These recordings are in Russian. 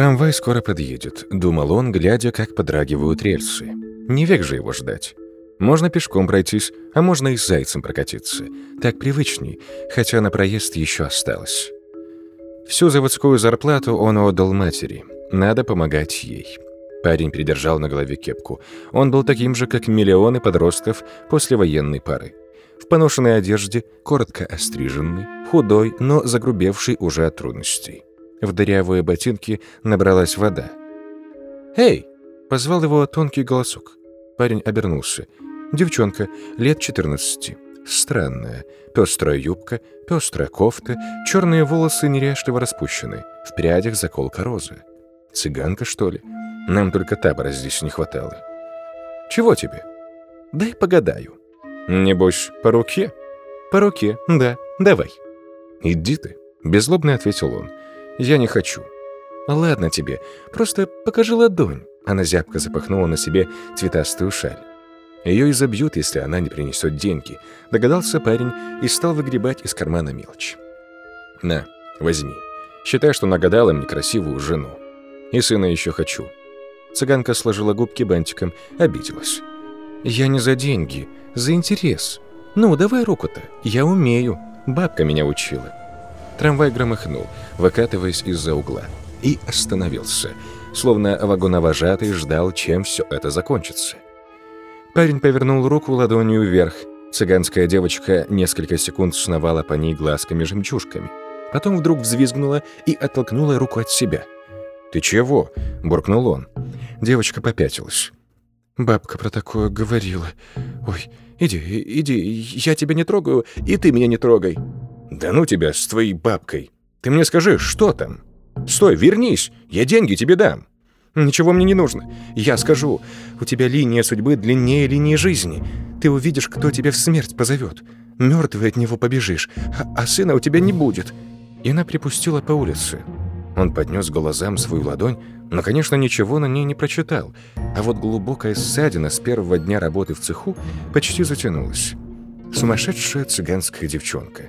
Трамвай скоро подъедет, думал он, глядя, как подрагивают рельсы. Не век же его ждать. Можно пешком пройтись, а можно и с зайцем прокатиться. Так привычней, хотя на проезд еще осталось. Всю заводскую зарплату он отдал матери. Надо помогать ей. Парень придержал на голове кепку. Он был таким же, как миллионы подростков после военной пары. В поношенной одежде, коротко остриженный, худой, но загрубевший уже от трудностей. В дырявые ботинки набралась вода. «Эй!» — позвал его тонкий голосок. Парень обернулся. Девчонка, лет 14. Странная. Пестрая юбка, пестрая кофта, черные волосы неряшливо распущены. В прядях заколка розы. Цыганка, что ли? Нам только табора здесь не хватало. Чего тебе? Дай погадаю. Небось, по руке? По руке, да, давай. Иди ты, беззлобно ответил он. Я не хочу. Ладно тебе, просто покажи ладонь. Она зябко запахнула на себе цветастую шаль. Ее изобьют, если она не принесет деньги, догадался парень и стал выгребать из кармана мелочь. На, возьми. Считай, что нагадала мне красивую жену. И сына еще хочу. Цыганка сложила губки бантиком, обиделась. Я не за деньги, за интерес. Ну, давай руку-то, я умею. Бабка меня учила. Трамвай громыхнул, выкатываясь из-за угла, и остановился, словно вагоновожатый ждал, чем все это закончится. Парень повернул руку ладонью вверх. Цыганская девочка несколько секунд сновала по ней глазками-жемчужками. Потом вдруг взвизгнула и оттолкнула руку от себя. «Ты чего?» — буркнул он. Девочка попятилась. «Бабка про такое говорила. Ой, иди, иди, я тебя не трогаю, и ты меня не трогай». «Да ну тебя с твоей бабкой! Ты мне скажи, что там? Стой, вернись, я деньги тебе дам!» Ничего мне не нужно. Я скажу, у тебя линия судьбы длиннее линии жизни. Ты увидишь, кто тебя в смерть позовет. Мертвый от него побежишь, а, сына у тебя не будет». И она припустила по улице. Он поднес глазам свою ладонь, но, конечно, ничего на ней не прочитал. А вот глубокая ссадина с первого дня работы в цеху почти затянулась. Сумасшедшая цыганская девчонка.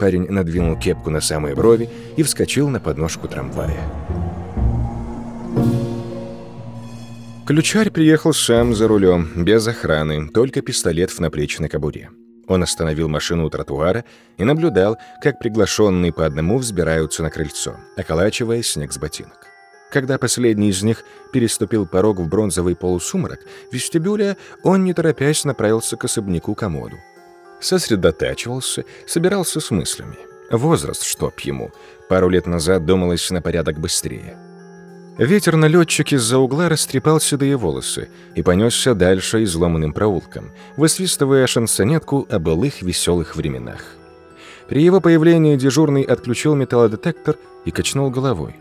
Парень надвинул кепку на самые брови и вскочил на подножку трамвая. Ключарь приехал сам за рулем, без охраны, только пистолет в наплечной кобуре. Он остановил машину у тротуара и наблюдал, как приглашенные по одному взбираются на крыльцо, околачивая снег с ботинок. Когда последний из них переступил порог в бронзовый полусумрак вестибюля, он, не торопясь, направился к особняку-комоду. Сосредотачивался, собирался с мыслями. Возраст, чтоб ему. Пару лет назад думалось на порядок быстрее. Ветер на летчик из-за угла растрепал седые волосы и понесся дальше изломанным проулком, высвистывая шансонетку о былых веселых временах. При его появлении дежурный отключил металлодетектор и качнул головой.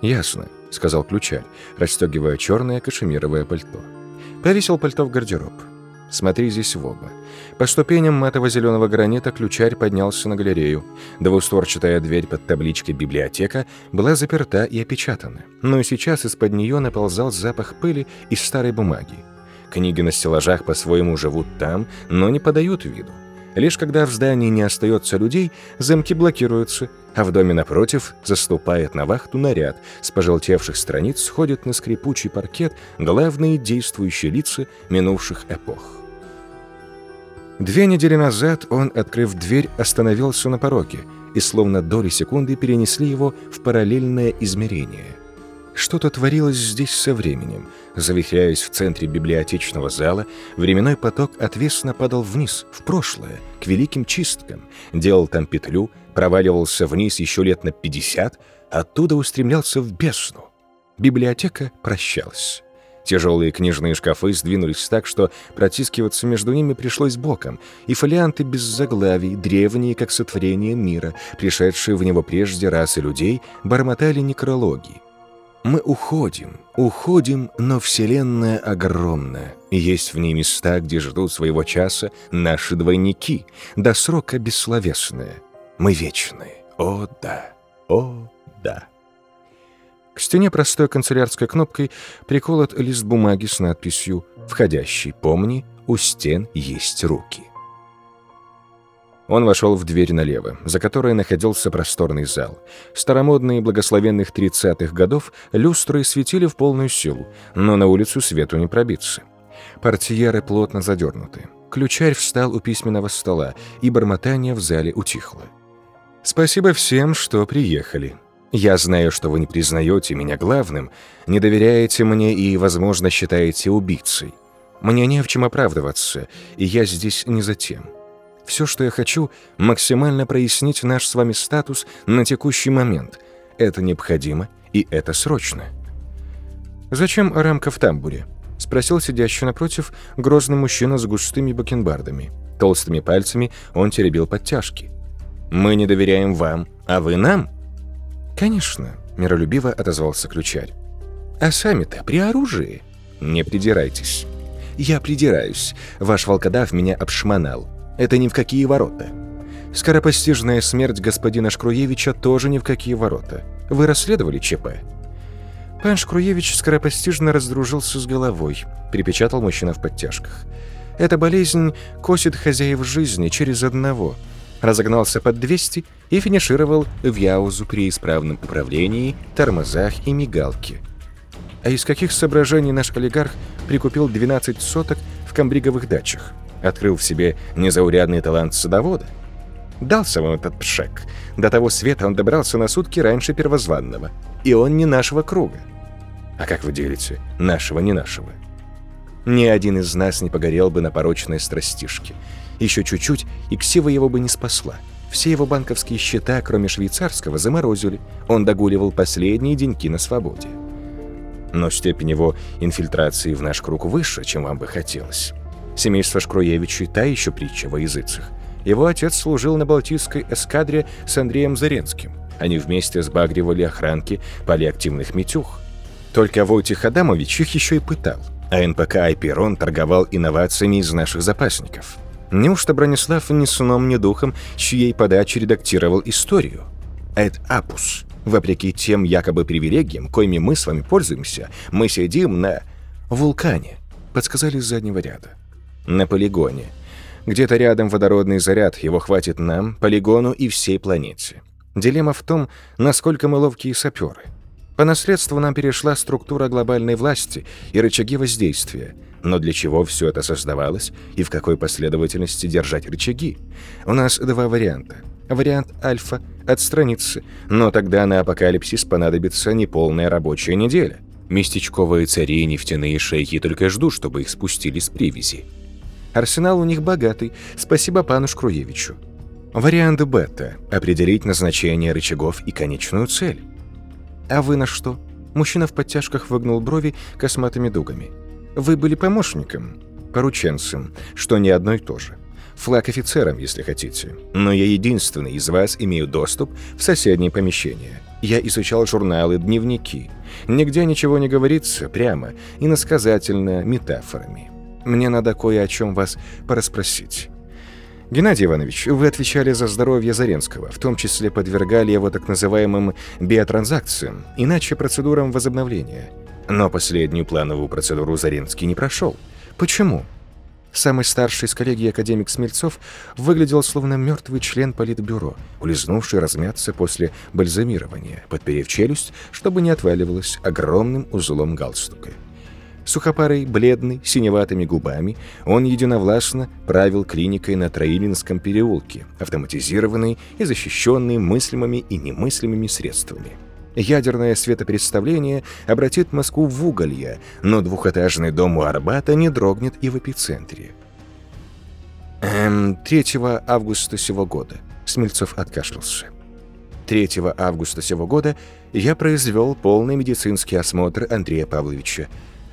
«Ясно», — сказал ключарь, расстегивая черное кашемировое пальто. Повесил пальто в гардероб. «Смотри здесь в оба. По ступеням матово-зеленого гранита ключарь поднялся на галерею. Двустворчатая дверь под табличкой «Библиотека» была заперта и опечатана, но сейчас из-под нее наползал запах пыли и старой бумаги. Книги на стеллажах по-своему живут там, но не подают виду. Лишь когда в здании не остается людей, замки блокируются, а в доме напротив заступает на вахту наряд, с пожелтевших страниц сходят на скрипучий паркет главные действующие лица минувших эпох. Две недели назад он, открыв дверь, остановился на пороге, и словно доли секунды перенесли его в параллельное измерение. Что-то творилось здесь со временем. Завихряясь в центре библиотечного зала, временной поток отвесно падал вниз, в прошлое, к великим чисткам, делал там петлю, проваливался вниз еще лет на 50, оттуда устремлялся в бездну. Библиотека прощалась. Тяжелые книжные шкафы сдвинулись так, что протискиваться между ними пришлось боком, и фолианты без заглавий, древние, как сотворение мира, пришедшие в него прежде расы людей, бормотали некрологи. Мы уходим, уходим, но Вселенная огромна, есть в ней места, где ждут своего часа наши двойники, до срока бессловесные. Мы вечные. О, да, о, да. К стене простой канцелярской кнопкой приколот лист бумаги с надписью «Входящий, помни, у стен есть руки». Он вошел в дверь налево, за которой находился просторный зал. Старомодные благословенных 30-х годов люстры светили в полную силу, но на улицу свету не пробиться. Портьеры плотно задернуты. Ключарь встал у письменного стола, и бормотание в зале утихло. «Спасибо всем, что приехали. Я знаю, что вы не признаете меня главным, не доверяете мне и, возможно, считаете убийцей. Мне не в чем оправдываться, и я здесь не за тем. Все, что я хочу, максимально прояснить наш с вами статус на текущий момент. Это необходимо, и это срочно. «Зачем рамка в тамбуре?» — спросил сидящий напротив грозный мужчина с густыми бакенбардами. Толстыми пальцами он теребил подтяжки. «Мы не доверяем вам, а вы нам?» «Конечно», — миролюбиво отозвался ключарь. «А сами-то при оружии?» «Не придирайтесь». «Я придираюсь. Ваш волкодав меня обшмонал. Это ни в какие ворота. Скоропостижная смерть господина Шкруевича тоже ни в какие ворота. Вы расследовали ЧП?» Пан Шкруевич скоропостижно раздружился с головой, припечатал мужчина в подтяжках. «Эта болезнь косит хозяев жизни через одного». Разогнался под 200 и финишировал в Яузу при исправном управлении, тормозах и мигалке. А из каких соображений наш олигарх прикупил 12 соток в камбриговых дачах? Открыл в себе незаурядный талант садовода. Дался вам этот пшек. До того света он добрался на сутки раньше первозванного. И он не нашего круга. А как вы делите? Нашего, не нашего. Ни один из нас не погорел бы на порочной страстишке. Еще чуть-чуть, и ксива его бы не спасла. Все его банковские счета, кроме швейцарского, заморозили. Он догуливал последние деньки на свободе. Но степень его инфильтрации в наш круг выше, чем вам бы хотелось. Семейство Шкруевичей – та еще притча во языцах. Его отец служил на Балтийской эскадре с Андреем Заренским. Они вместе сбагривали охранки полиактивных метюх. Только Войтих Адамович их еще и пытал, а НПК Айперон торговал инновациями из наших запасников. Неужто Бронислав ни сном, ни духом, чьей подачи редактировал историю? Эд Апус. Вопреки тем якобы привилегиям, коими мы с вами пользуемся, мы сидим на вулкане, подсказали с заднего ряда на полигоне. Где-то рядом водородный заряд, его хватит нам, полигону и всей планете. Дилемма в том, насколько мы ловкие саперы. По наследству нам перешла структура глобальной власти и рычаги воздействия. Но для чего все это создавалось и в какой последовательности держать рычаги? У нас два варианта. Вариант альфа – отстраниться, но тогда на апокалипсис понадобится неполная рабочая неделя. Местечковые цари и нефтяные шейхи только ждут, чтобы их спустили с привязи. Арсенал у них богатый, спасибо пану Шкруевичу. Вариант бета – определить назначение рычагов и конечную цель. А вы на что? Мужчина в подтяжках выгнул брови косматыми дугами. Вы были помощником, порученцем, что не одно и то же. Флаг офицером, если хотите. Но я единственный из вас имею доступ в соседнее помещение. Я изучал журналы, дневники. Нигде ничего не говорится прямо, иносказательно, метафорами. Мне надо кое о чем вас порасспросить. Геннадий Иванович, вы отвечали за здоровье Заренского, в том числе подвергали его так называемым биотранзакциям, иначе процедурам возобновления. Но последнюю плановую процедуру Заренский не прошел. Почему? Самый старший из коллеги академик Смельцов выглядел словно мертвый член политбюро, улизнувший размяться после бальзамирования, подперев челюсть, чтобы не отваливалась огромным узлом галстука. Сухопарый, бледный, синеватыми губами, он единовластно правил клиникой на Троилинском переулке, автоматизированной и защищенной мыслимыми и немыслимыми средствами. Ядерное светопредставление обратит Москву в уголье, но двухэтажный дом у Арбата не дрогнет и в эпицентре. Эм, 3 августа сего года. Смельцов откашлялся. 3 августа сего года я произвел полный медицинский осмотр Андрея Павловича,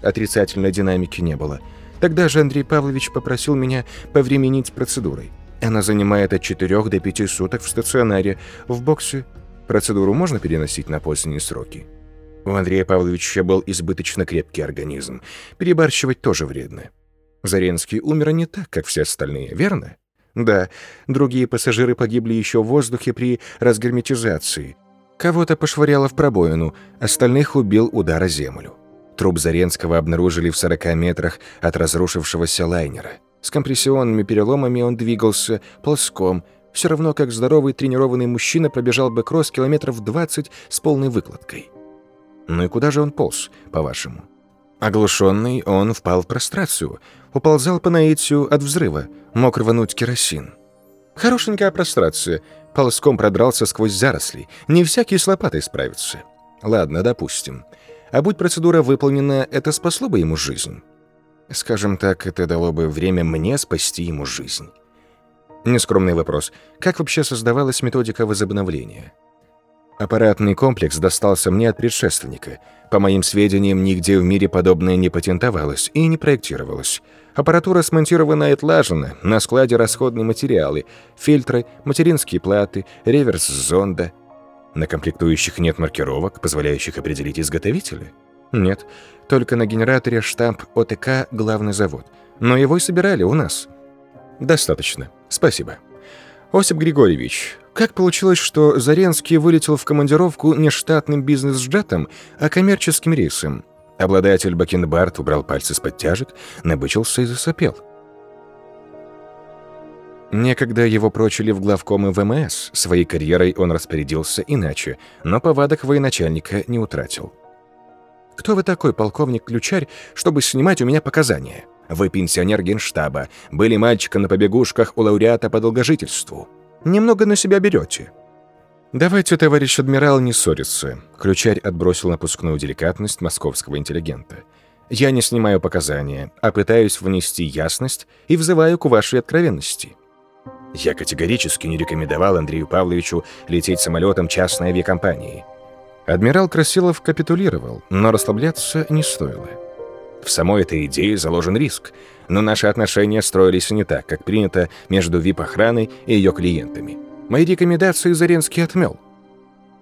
Отрицательной динамики не было. Тогда же Андрей Павлович попросил меня повременить процедурой. Она занимает от 4 до 5 суток в стационаре. В боксе процедуру можно переносить на поздние сроки. У Андрея Павловича был избыточно крепкий организм. Перебарщивать тоже вредно. Заренский умер не так, как все остальные, верно? Да, другие пассажиры погибли еще в воздухе при разгерметизации. Кого-то пошвыряло в пробоину, остальных убил удар о землю. Труп Заренского обнаружили в 40 метрах от разрушившегося лайнера. С компрессионными переломами он двигался ползком, Все равно, как здоровый тренированный мужчина пробежал бы кросс километров 20 с полной выкладкой. Ну и куда же он полз, по-вашему? Оглушенный, он впал в прострацию, уползал по наитию от взрыва, мог рвануть керосин. Хорошенькая прострация, ползком продрался сквозь заросли, не всякий с лопатой справится. Ладно, допустим. А будь процедура выполнена, это спасло бы ему жизнь. Скажем так, это дало бы время мне спасти ему жизнь. Нескромный вопрос. Как вообще создавалась методика возобновления? Аппаратный комплекс достался мне от предшественника. По моим сведениям, нигде в мире подобное не патентовалось и не проектировалось. Аппаратура смонтирована и отлажена, на складе расходные материалы, фильтры, материнские платы, реверс зонда. На комплектующих нет маркировок, позволяющих определить изготовителя? Нет, только на генераторе штамп ОТК «Главный завод». Но его и собирали у нас. Достаточно. Спасибо. Осип Григорьевич, как получилось, что Заренский вылетел в командировку не штатным бизнес-джетом, а коммерческим рейсом? Обладатель Бакенбард убрал пальцы с подтяжек, набычился и засопел. Некогда его прочили в главкомы ВМС, своей карьерой он распорядился иначе, но повадок военачальника не утратил. «Кто вы такой, полковник Ключарь, чтобы снимать у меня показания? Вы пенсионер генштаба, были мальчиком на побегушках у лауреата по долгожительству. Немного на себя берете». «Давайте, товарищ адмирал, не ссориться», — Ключарь отбросил напускную деликатность московского интеллигента. «Я не снимаю показания, а пытаюсь внести ясность и взываю к вашей откровенности». Я категорически не рекомендовал Андрею Павловичу лететь самолетом частной авиакомпании. Адмирал Красилов капитулировал, но расслабляться не стоило. В самой этой идее заложен риск, но наши отношения строились не так, как принято между ВИП-охраной и ее клиентами. Мои рекомендации Заренский отмел.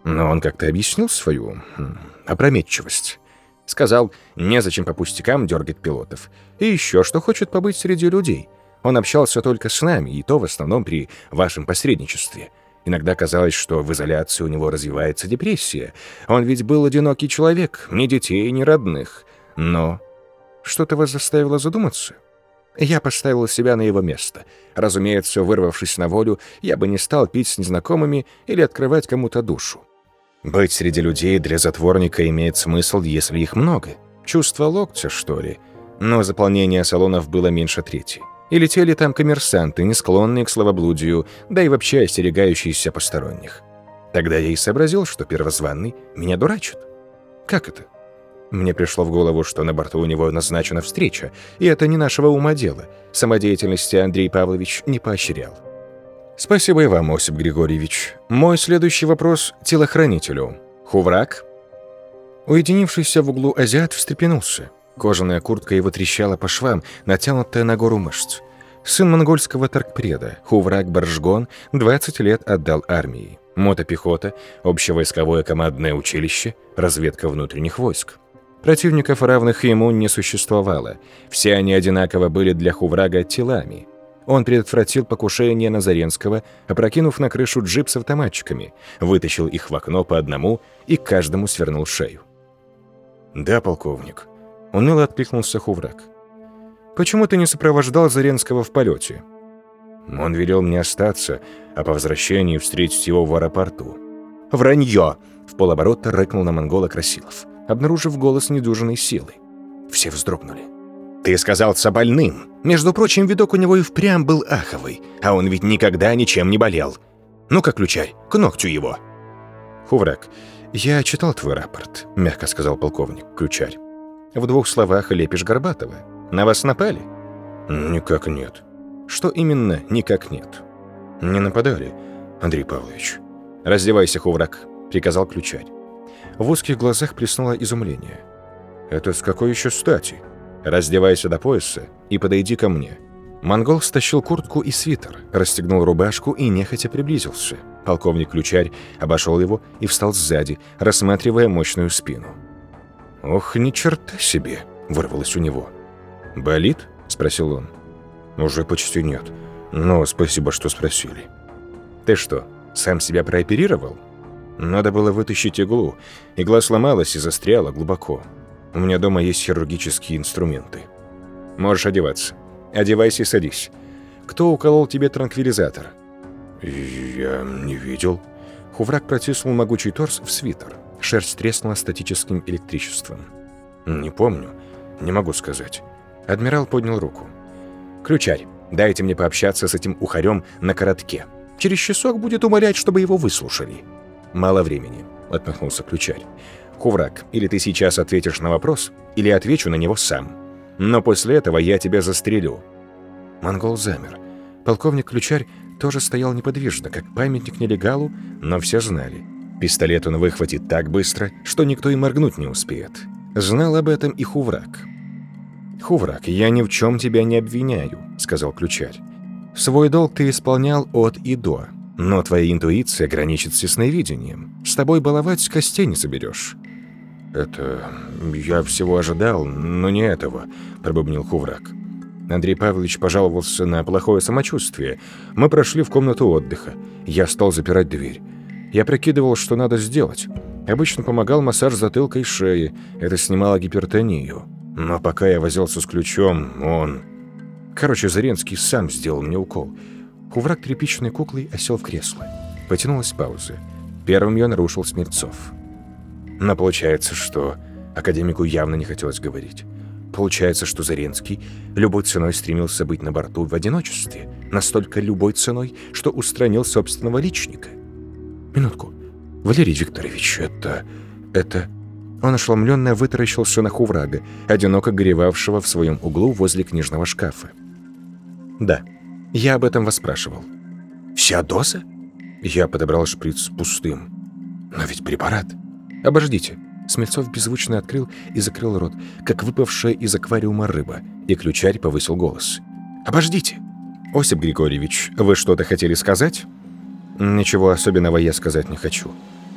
Но он как-то объяснил свою хм, опрометчивость. Сказал, незачем по пустякам дергать пилотов. И еще, что хочет побыть среди людей. Он общался только с нами, и то в основном при вашем посредничестве. Иногда казалось, что в изоляции у него развивается депрессия. Он ведь был одинокий человек, ни детей, ни родных. Но что-то вас заставило задуматься? Я поставил себя на его место. Разумеется, вырвавшись на волю, я бы не стал пить с незнакомыми или открывать кому-то душу. Быть среди людей для затворника имеет смысл, если их много. Чувство локтя, что ли? Но заполнение салонов было меньше трети. И летели там коммерсанты, не склонные к словоблудию, да и вообще остерегающиеся посторонних. Тогда я и сообразил, что первозванный меня дурачит. Как это? Мне пришло в голову, что на борту у него назначена встреча, и это не нашего ума дело. Самодеятельности Андрей Павлович не поощрял. Спасибо и вам, Осип Григорьевич. Мой следующий вопрос — телохранителю. Хуврак? Уединившийся в углу азиат встрепенулся. Кожаная куртка его трещала по швам, натянутая на гору мышц. Сын монгольского торгпреда, Хуврак Баржгон, 20 лет отдал армии. Мотопехота, общевойсковое командное училище, разведка внутренних войск. Противников, равных ему, не существовало. Все они одинаково были для Хуврага телами. Он предотвратил покушение на Заренского, опрокинув на крышу джип с автоматчиками, вытащил их в окно по одному и каждому свернул шею. «Да, полковник», — уныло откликнулся Хувраг. «Почему ты не сопровождал Заренского в полете?» Он велел мне остаться, а по возвращении встретить его в аэропорту. «Вранье!» — в полоборота рыкнул на монгола Красилов обнаружив голос недюжиной силы. Все вздрогнули. «Ты сказался больным. Между прочим, видок у него и впрямь был аховый, а он ведь никогда ничем не болел. Ну-ка, ключарь, к ногтю его!» «Хуврак, я читал твой рапорт», — мягко сказал полковник, ключарь. «В двух словах лепишь Горбатова. На вас напали?» «Никак нет». «Что именно «никак нет»?» «Не нападали, Андрей Павлович». «Раздевайся, Хуврак», — приказал ключарь. В узких глазах плеснуло изумление. «Это с какой еще стати? Раздевайся до пояса и подойди ко мне». Монгол стащил куртку и свитер, расстегнул рубашку и нехотя приблизился. Полковник Ключарь обошел его и встал сзади, рассматривая мощную спину. «Ох, ни черта себе!» — вырвалось у него. «Болит?» — спросил он. «Уже почти нет. Но спасибо, что спросили». «Ты что, сам себя прооперировал?» Надо было вытащить иглу. Игла сломалась и застряла глубоко. У меня дома есть хирургические инструменты. Можешь одеваться. Одевайся и садись. Кто уколол тебе транквилизатор? Я не видел. Хуврак протиснул могучий торс в свитер. Шерсть треснула статическим электричеством. «Не помню. Не могу сказать». Адмирал поднял руку. «Ключарь, дайте мне пообщаться с этим ухарем на коротке. Через часок будет умолять, чтобы его выслушали». «Мало времени», — отмахнулся ключарь. «Хуврак, или ты сейчас ответишь на вопрос, или отвечу на него сам. Но после этого я тебя застрелю». Монгол замер. Полковник Ключарь тоже стоял неподвижно, как памятник нелегалу, но все знали. Пистолет он выхватит так быстро, что никто и моргнуть не успеет. Знал об этом и Хуврак. «Хуврак, я ни в чем тебя не обвиняю», — сказал Ключарь. «Свой долг ты исполнял от и до, но твоя интуиция граничит с ясновидением. С тобой баловать костей не соберешь». «Это... я всего ожидал, но не этого», — пробубнил Хуврак. Андрей Павлович пожаловался на плохое самочувствие. Мы прошли в комнату отдыха. Я стал запирать дверь. Я прикидывал, что надо сделать. Обычно помогал массаж затылка и шеи. Это снимало гипертонию. Но пока я возился с ключом, он... Короче, Заренский сам сделал мне укол. Куврак тряпичной куклой осел в кресло. Потянулась пауза. Первым ее нарушил Смирцов. Но получается, что академику явно не хотелось говорить. Получается, что Заренский любой ценой стремился быть на борту в одиночестве, настолько любой ценой, что устранил собственного личника. Минутку. Валерий Викторович, это... это... Он ошеломленно вытаращился на Хуврага, одиноко горевавшего в своем углу возле книжного шкафа. «Да, я об этом вас спрашивал». «Вся доза?» Я подобрал шприц пустым. «Но ведь препарат...» «Обождите», Смельцов беззвучно открыл и закрыл рот, как выпавшая из аквариума рыба, и ключарь повысил голос. «Обождите!» «Осип Григорьевич, вы что-то хотели сказать?» «Ничего особенного я сказать не хочу.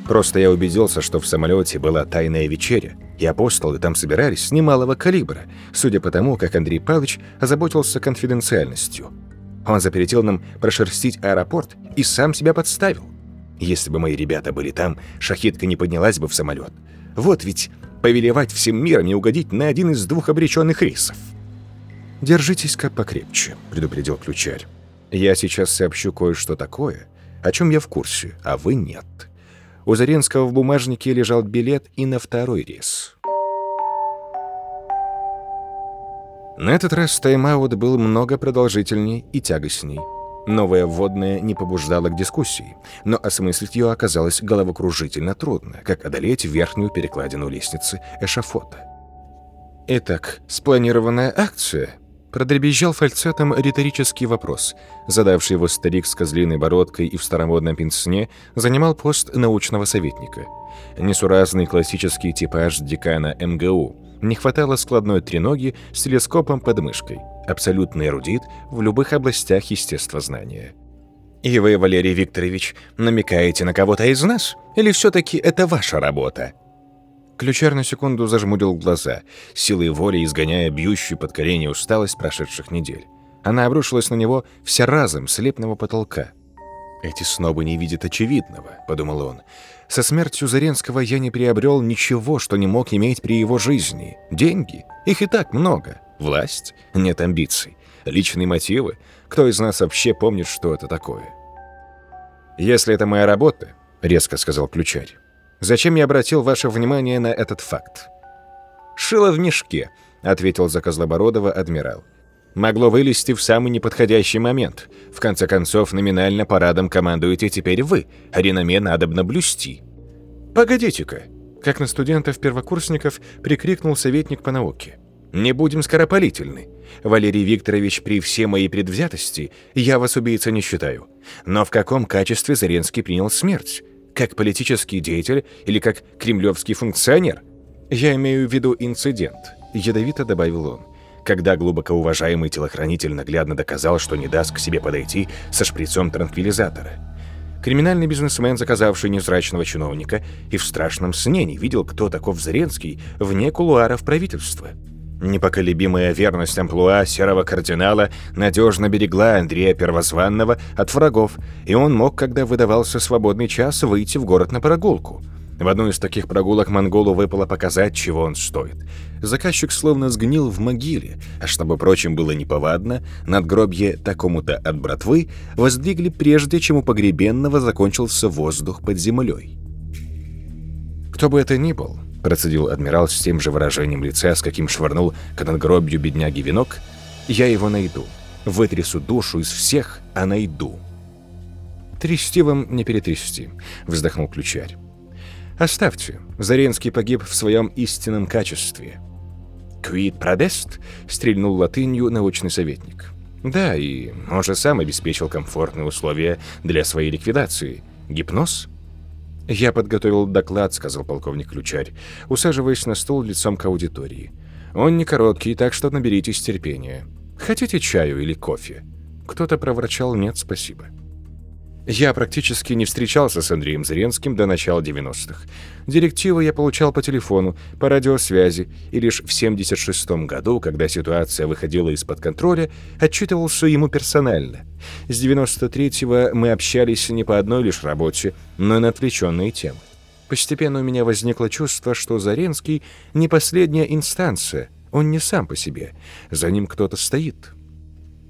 Просто я убедился, что в самолете была тайная вечеря, и апостолы там собирались немалого калибра, судя по тому, как Андрей Павлович озаботился конфиденциальностью. Он запретил нам прошерстить аэропорт и сам себя подставил. Если бы мои ребята были там, шахитка не поднялась бы в самолет. Вот ведь повелевать всем миром и угодить на один из двух обреченных рейсов. «Держитесь-ка покрепче», — предупредил ключарь. «Я сейчас сообщу кое-что такое, о чем я в курсе, а вы нет». У Заренского в бумажнике лежал билет и на второй рейс. На этот раз тайм-аут был много продолжительней и тягостней. Новая вводная не побуждала к дискуссии, но осмыслить ее оказалось головокружительно трудно, как одолеть верхнюю перекладину лестницы эшафота. «Итак, спланированная акция?» Продребезжал фальцетом риторический вопрос, задавший его старик с козлиной бородкой и в старомодном пенсне занимал пост научного советника. Несуразный классический типаж декана МГУ. Не хватало складной треноги с телескопом под мышкой абсолютный эрудит в любых областях естествознания. «И вы, Валерий Викторович, намекаете на кого-то из нас? Или все-таки это ваша работа?» Ключар на секунду зажмурил глаза, силой воли изгоняя бьющую под колени усталость прошедших недель. Она обрушилась на него вся разом с лепного потолка. «Эти снобы не видят очевидного», — подумал он. «Со смертью Заренского я не приобрел ничего, что не мог иметь при его жизни. Деньги? Их и так много. Власть? Нет амбиций. Личные мотивы? Кто из нас вообще помнит, что это такое? «Если это моя работа», — резко сказал ключарь, «зачем я обратил ваше внимание на этот факт?» «Шило в мешке», — ответил за Козлобородова адмирал. «Могло вылезти в самый неподходящий момент. В конце концов, номинально парадом командуете теперь вы, а реноме надобно блюсти». «Погодите-ка», — как на студентов-первокурсников прикрикнул советник по науке. Не будем скоропалительны. Валерий Викторович, при всей моей предвзятости, я вас убийца не считаю. Но в каком качестве Заренский принял смерть? Как политический деятель или как кремлевский функционер? Я имею в виду инцидент, ядовито добавил он. Когда глубоко уважаемый телохранитель наглядно доказал, что не даст к себе подойти со шприцом транквилизатора. Криминальный бизнесмен, заказавший невзрачного чиновника, и в страшном сне не видел, кто таков Заренский вне кулуаров правительства. Непоколебимая верность амплуа серого кардинала надежно берегла Андрея Первозванного от врагов, и он мог, когда выдавался свободный час, выйти в город на прогулку. В одной из таких прогулок монголу выпало показать, чего он стоит. Заказчик словно сгнил в могиле, а чтобы, прочим, было неповадно, надгробье такому-то от братвы воздвигли прежде, чем у погребенного закончился воздух под землей. «Кто бы это ни был», — процедил адмирал с тем же выражением лица, с каким швырнул к надгробью бедняги венок, — «я его найду. Вытрясу душу из всех, а найду». «Трясти вам не перетрясти», — вздохнул ключарь. «Оставьте. Заренский погиб в своем истинном качестве». «Квит продест?» — стрельнул латынью научный советник. «Да, и он же сам обеспечил комфортные условия для своей ликвидации. Гипноз?» «Я подготовил доклад», — сказал полковник Ключарь, усаживаясь на стул лицом к аудитории. «Он не короткий, так что наберитесь терпения. Хотите чаю или кофе?» Кто-то проворчал «нет, спасибо». Я практически не встречался с Андреем Зыренским до начала 90-х. Директивы я получал по телефону, по радиосвязи, и лишь в 76-м году, когда ситуация выходила из-под контроля, отчитывался ему персонально. С 93-го мы общались не по одной лишь работе, но и на отвлеченные темы. Постепенно у меня возникло чувство, что Заренский не последняя инстанция, он не сам по себе, за ним кто-то стоит,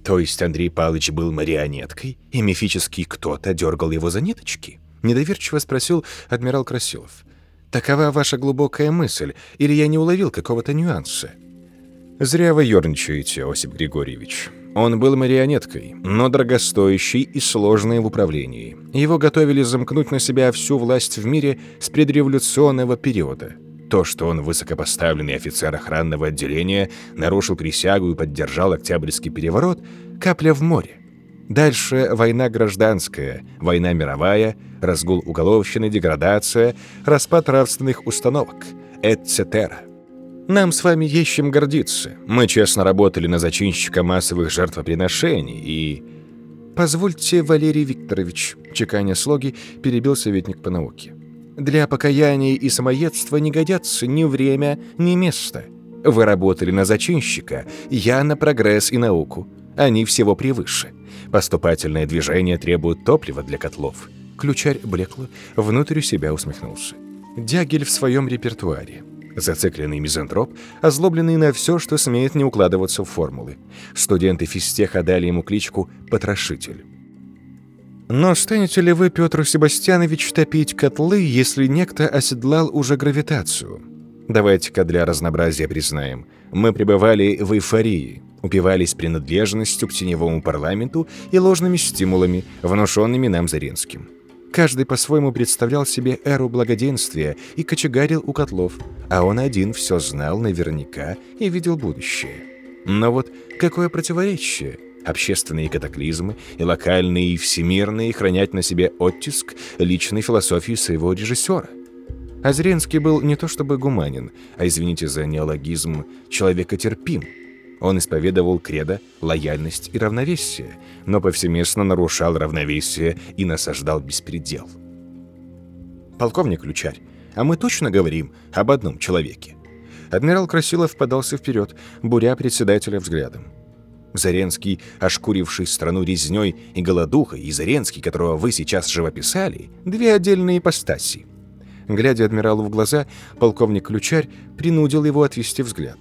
то есть Андрей Павлович был марионеткой, и мифический кто-то дергал его за ниточки? Недоверчиво спросил адмирал Красилов. Такова ваша глубокая мысль, или я не уловил какого-то нюанса? Зря вы ерничаете, Осип Григорьевич. Он был марионеткой, но дорогостоящий и сложный в управлении. Его готовили замкнуть на себя всю власть в мире с предреволюционного периода – то, что он высокопоставленный офицер охранного отделения, нарушил присягу и поддержал Октябрьский переворот, капля в море. Дальше война гражданская, война мировая, разгул уголовщины, деградация, распад нравственных установок, etc. Нам с вами есть чем гордиться. Мы честно работали на зачинщика массовых жертвоприношений и... «Позвольте, Валерий Викторович», — чеканя слоги, перебил советник по науке. Для покаяния и самоедства не годятся ни время, ни место. Вы работали на зачинщика, я на прогресс и науку. Они всего превыше. Поступательное движение требует топлива для котлов. Ключарь блекло, внутрь себя усмехнулся. Дягель в своем репертуаре. Зацикленный мизантроп, озлобленный на все, что смеет не укладываться в формулы. Студенты физтеха дали ему кличку «Потрошитель». Но станете ли вы, Петр Себастьянович, топить котлы, если некто оседлал уже гравитацию? Давайте-ка для разнообразия признаем. Мы пребывали в эйфории, упивались принадлежностью к теневому парламенту и ложными стимулами, внушенными нам Заринским. Каждый по-своему представлял себе эру благоденствия и кочегарил у котлов, а он один все знал наверняка и видел будущее. Но вот какое противоречие – общественные катаклизмы и локальные и всемирные хранять на себе оттиск личной философии своего режиссера. А Зренский был не то чтобы гуманен, а, извините за неологизм, человекотерпим. Он исповедовал кредо, лояльность и равновесие, но повсеместно нарушал равновесие и насаждал беспредел. «Полковник Ключарь, а мы точно говорим об одном человеке?» Адмирал Красилов подался вперед, буря председателя взглядом. Заренский, ошкуривший страну резнёй и голодухой, и Заренский, которого вы сейчас живописали, две отдельные ипостаси. Глядя адмиралу в глаза, полковник Ключарь принудил его отвести взгляд.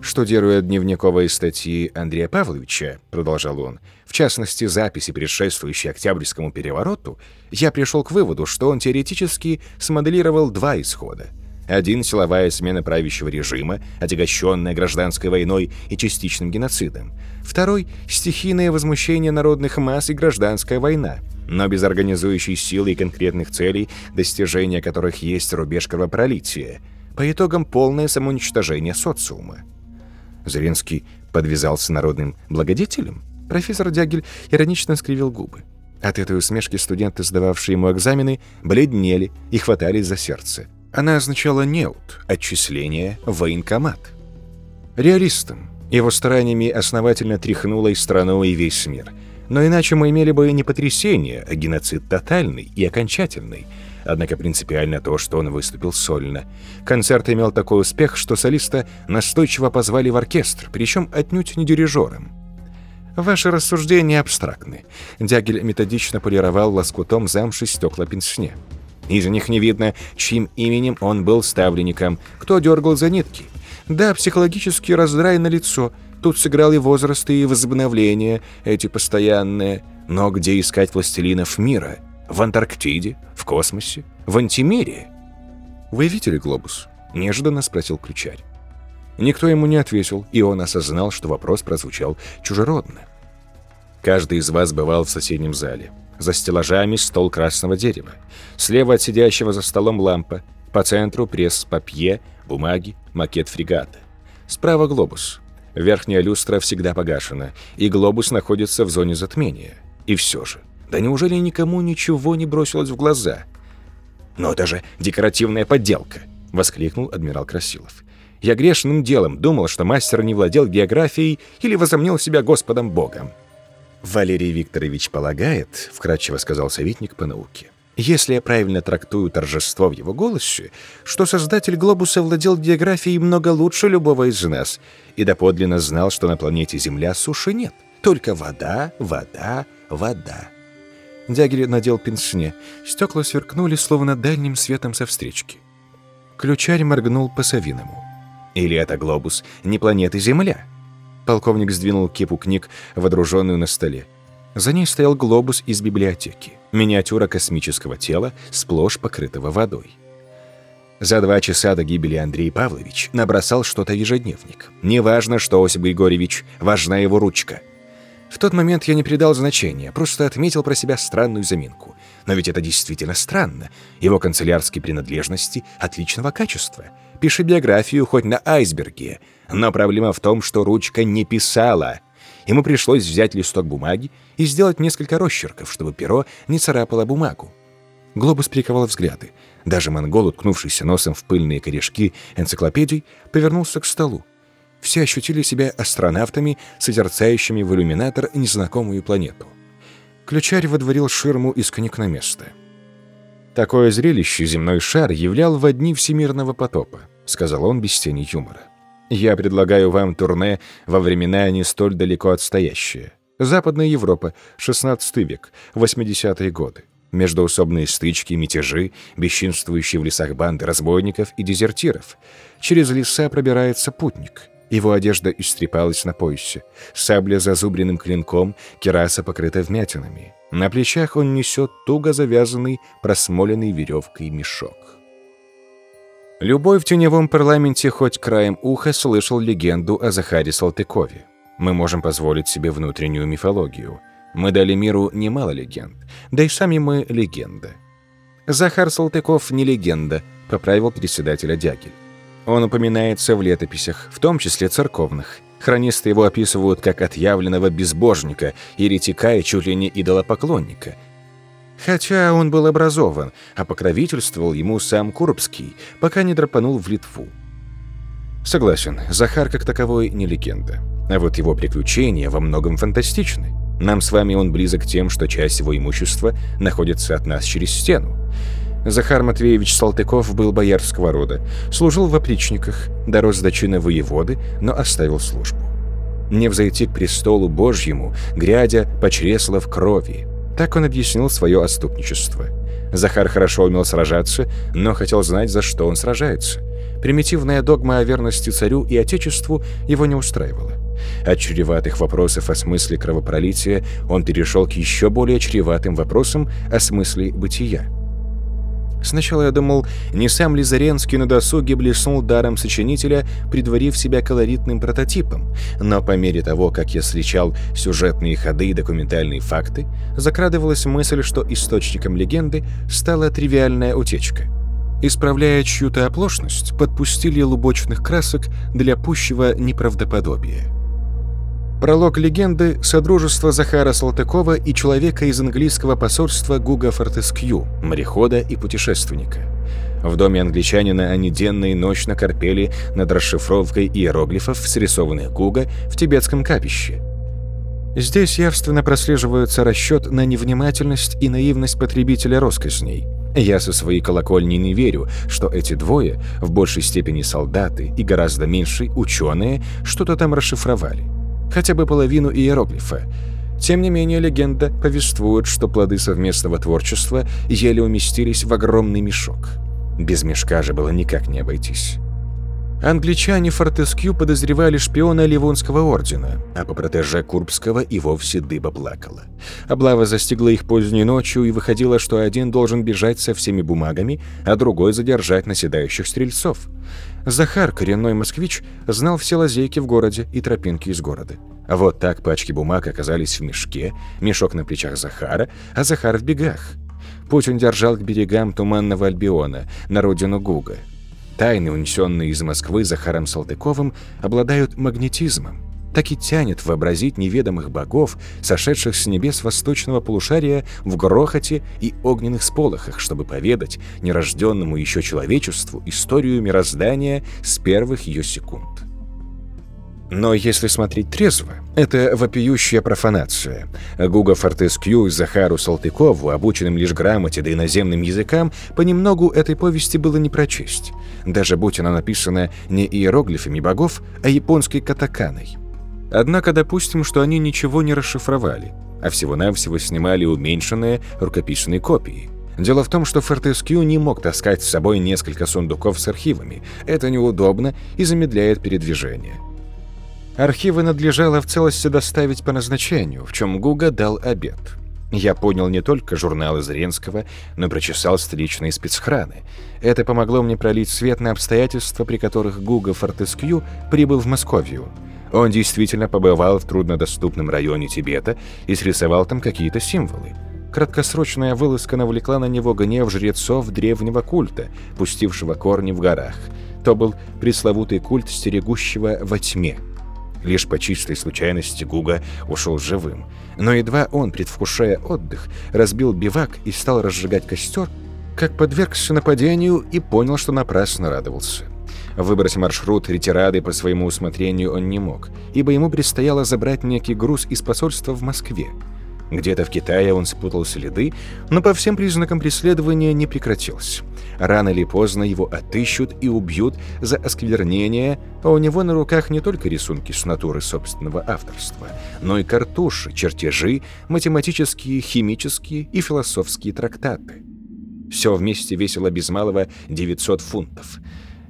«Штудируя дневниковые статьи Андрея Павловича», — продолжал он, «в частности, записи, предшествующие Октябрьскому перевороту, я пришел к выводу, что он теоретически смоделировал два исхода — один – силовая смена правящего режима, отягощенная гражданской войной и частичным геноцидом. Второй – стихийное возмущение народных масс и гражданская война, но без организующей силы и конкретных целей, достижения которых есть рубеж кровопролития. По итогам полное самоуничтожение социума. Зеленский подвязался народным благодетелем? Профессор Дягель иронично скривил губы. От этой усмешки студенты, сдававшие ему экзамены, бледнели и хватались за сердце. Она означала неут, отчисление, военкомат. Реалистом. Его стараниями основательно тряхнуло и страну, и весь мир. Но иначе мы имели бы не потрясение, а геноцид тотальный и окончательный. Однако принципиально то, что он выступил сольно. Концерт имел такой успех, что солиста настойчиво позвали в оркестр, причем отнюдь не дирижером. Ваши рассуждения абстрактны. Дягель методично полировал лоскутом замши стекла пенсне. Из них не видно, чьим именем он был ставленником, кто дергал за нитки. Да, психологический раздрай на лицо. Тут сыграл и возраст, и возобновление, эти постоянные. Но где искать властелинов мира? В Антарктиде? В космосе? В антимире? «Вы видели глобус?» — неожиданно спросил ключарь. Никто ему не ответил, и он осознал, что вопрос прозвучал чужеродно. Каждый из вас бывал в соседнем зале. За стеллажами стол красного дерева. Слева от сидящего за столом лампа. По центру пресс-папье, бумаги, макет фрегата. Справа глобус. Верхняя люстра всегда погашена, и глобус находится в зоне затмения. И все же, да неужели никому ничего не бросилось в глаза? «Но это же декоративная подделка!» — воскликнул адмирал Красилов. «Я грешным делом думал, что мастер не владел географией или возомнил себя Господом Богом». «Валерий Викторович полагает», — вкратчиво сказал советник по науке, «если я правильно трактую торжество в его голосе, что создатель глобуса владел географией много лучше любого из нас и доподлинно знал, что на планете Земля суши нет, только вода, вода, вода». Дягель надел пенсне. Стекла сверкнули, словно дальним светом со встречки. Ключарь моргнул по-совиному. «Или это глобус не планеты Земля?» Полковник сдвинул кипу книг, водруженную на столе. За ней стоял глобус из библиотеки. Миниатюра космического тела, сплошь покрытого водой. За два часа до гибели Андрей Павлович набросал что-то в ежедневник. Неважно, что Осип Григорьевич, важна его ручка. В тот момент я не придал значения, просто отметил про себя странную заминку. Но ведь это действительно странно. Его канцелярские принадлежности отличного качества. Пиши биографию хоть на айсберге — но проблема в том, что ручка не писала. Ему пришлось взять листок бумаги и сделать несколько росчерков, чтобы перо не царапало бумагу. Глобус приковал взгляды. Даже монгол, уткнувшийся носом в пыльные корешки энциклопедий, повернулся к столу. Все ощутили себя астронавтами, созерцающими в иллюминатор незнакомую планету. Ключарь водворил ширму из книг на место. «Такое зрелище земной шар являл в дни всемирного потопа», — сказал он без тени юмора. Я предлагаю вам турне во времена не столь далеко отстоящие. Западная Европа, 16 век, 80-е годы. Междоусобные стычки, мятежи, бесчинствующие в лесах банды разбойников и дезертиров. Через леса пробирается путник. Его одежда истрепалась на поясе. Сабля зазубренным клинком, кераса покрыта вмятинами. На плечах он несет туго завязанный, просмоленный веревкой мешок. Любой в теневом парламенте хоть краем уха слышал легенду о Захаре Салтыкове. Мы можем позволить себе внутреннюю мифологию. Мы дали миру немало легенд, да и сами мы легенда. Захар Салтыков не легенда, поправил председателя Дягиль. Он упоминается в летописях, в том числе церковных. Хронисты его описывают как отъявленного безбожника, еретика и чуть ли не идолопоклонника, Хотя он был образован, а покровительствовал ему сам Курбский, пока не драпанул в Литву. Согласен, Захар как таковой не легенда. А вот его приключения во многом фантастичны. Нам с вами он близок тем, что часть его имущества находится от нас через стену. Захар Матвеевич Салтыков был боярского рода, служил в опричниках, дорос до чина воеводы, но оставил службу. Не взойти к престолу Божьему, грядя по чресло крови, так он объяснил свое отступничество. Захар хорошо умел сражаться, но хотел знать, за что он сражается. Примитивная догма о верности царю и отечеству его не устраивала. От чреватых вопросов о смысле кровопролития он перешел к еще более чреватым вопросам о смысле бытия. Сначала я думал, не сам ли Заренский на досуге блеснул даром сочинителя, предварив себя колоритным прототипом, но по мере того, как я сличал сюжетные ходы и документальные факты, закрадывалась мысль, что источником легенды стала тривиальная утечка. Исправляя чью-то оплошность, подпустили лубочных красок для пущего неправдоподобия. Пролог легенды – содружество Захара Салтыкова и человека из английского посольства Гуга Фортескью, морехода и путешественника. В доме англичанина они денно и ночно корпели над расшифровкой иероглифов, срисованных Гуга в тибетском капище. Здесь явственно прослеживается расчет на невнимательность и наивность потребителя росказней. Я со своей колокольни не верю, что эти двое, в большей степени солдаты и гораздо меньшей ученые, что-то там расшифровали хотя бы половину иероглифа. Тем не менее, легенда повествует, что плоды совместного творчества еле уместились в огромный мешок. Без мешка же было никак не обойтись. Англичане Фортескью подозревали шпиона Ливонского ордена, а по протеже Курбского и вовсе дыба плакала. Облава застигла их поздней ночью, и выходило, что один должен бежать со всеми бумагами, а другой задержать наседающих стрельцов. Захар, коренной москвич, знал все лазейки в городе и тропинки из города. Вот так пачки бумаг оказались в мешке, мешок на плечах Захара, а Захар в бегах. Путь он держал к берегам Туманного Альбиона, на родину Гуга. Тайны, унесенные из Москвы Захаром Салтыковым, обладают магнетизмом. Так и тянет вообразить неведомых богов, сошедших с небес восточного полушария в грохоте и огненных сполохах, чтобы поведать нерожденному еще человечеству историю мироздания с первых ее секунд. Но если смотреть трезво, это вопиющая профанация. Гуга Фортескью и Захару Салтыкову, обученным лишь грамоте да иноземным языкам, понемногу этой повести было не прочесть. Даже будь она написана не иероглифами богов, а японской катаканой. Однако допустим, что они ничего не расшифровали, а всего-навсего снимали уменьшенные рукописные копии. Дело в том, что Фортескью не мог таскать с собой несколько сундуков с архивами. Это неудобно и замедляет передвижение. Архивы надлежало в целости доставить по назначению, в чем Гуга дал обед. Я понял не только журналы Зренского, но прочесал столичные спецхраны. Это помогло мне пролить свет на обстоятельства, при которых Гуга Фортескью прибыл в Московию. Он действительно побывал в труднодоступном районе Тибета и срисовал там какие-то символы. Краткосрочная вылазка навлекла на него гнев жрецов древнего культа, пустившего корни в горах. То был пресловутый культ стерегущего во тьме – Лишь по чистой случайности Гуга ушел живым. Но едва он, предвкушая отдых, разбил бивак и стал разжигать костер, как подвергся нападению и понял, что напрасно радовался. Выбрать маршрут ретирады по своему усмотрению он не мог, ибо ему предстояло забрать некий груз из посольства в Москве. Где-то в Китае он спутал следы, но по всем признакам преследования не прекратилось. Рано или поздно его отыщут и убьют за осквернение, а у него на руках не только рисунки с натуры собственного авторства, но и картуши, чертежи, математические, химические и философские трактаты. Все вместе весило без малого 900 фунтов.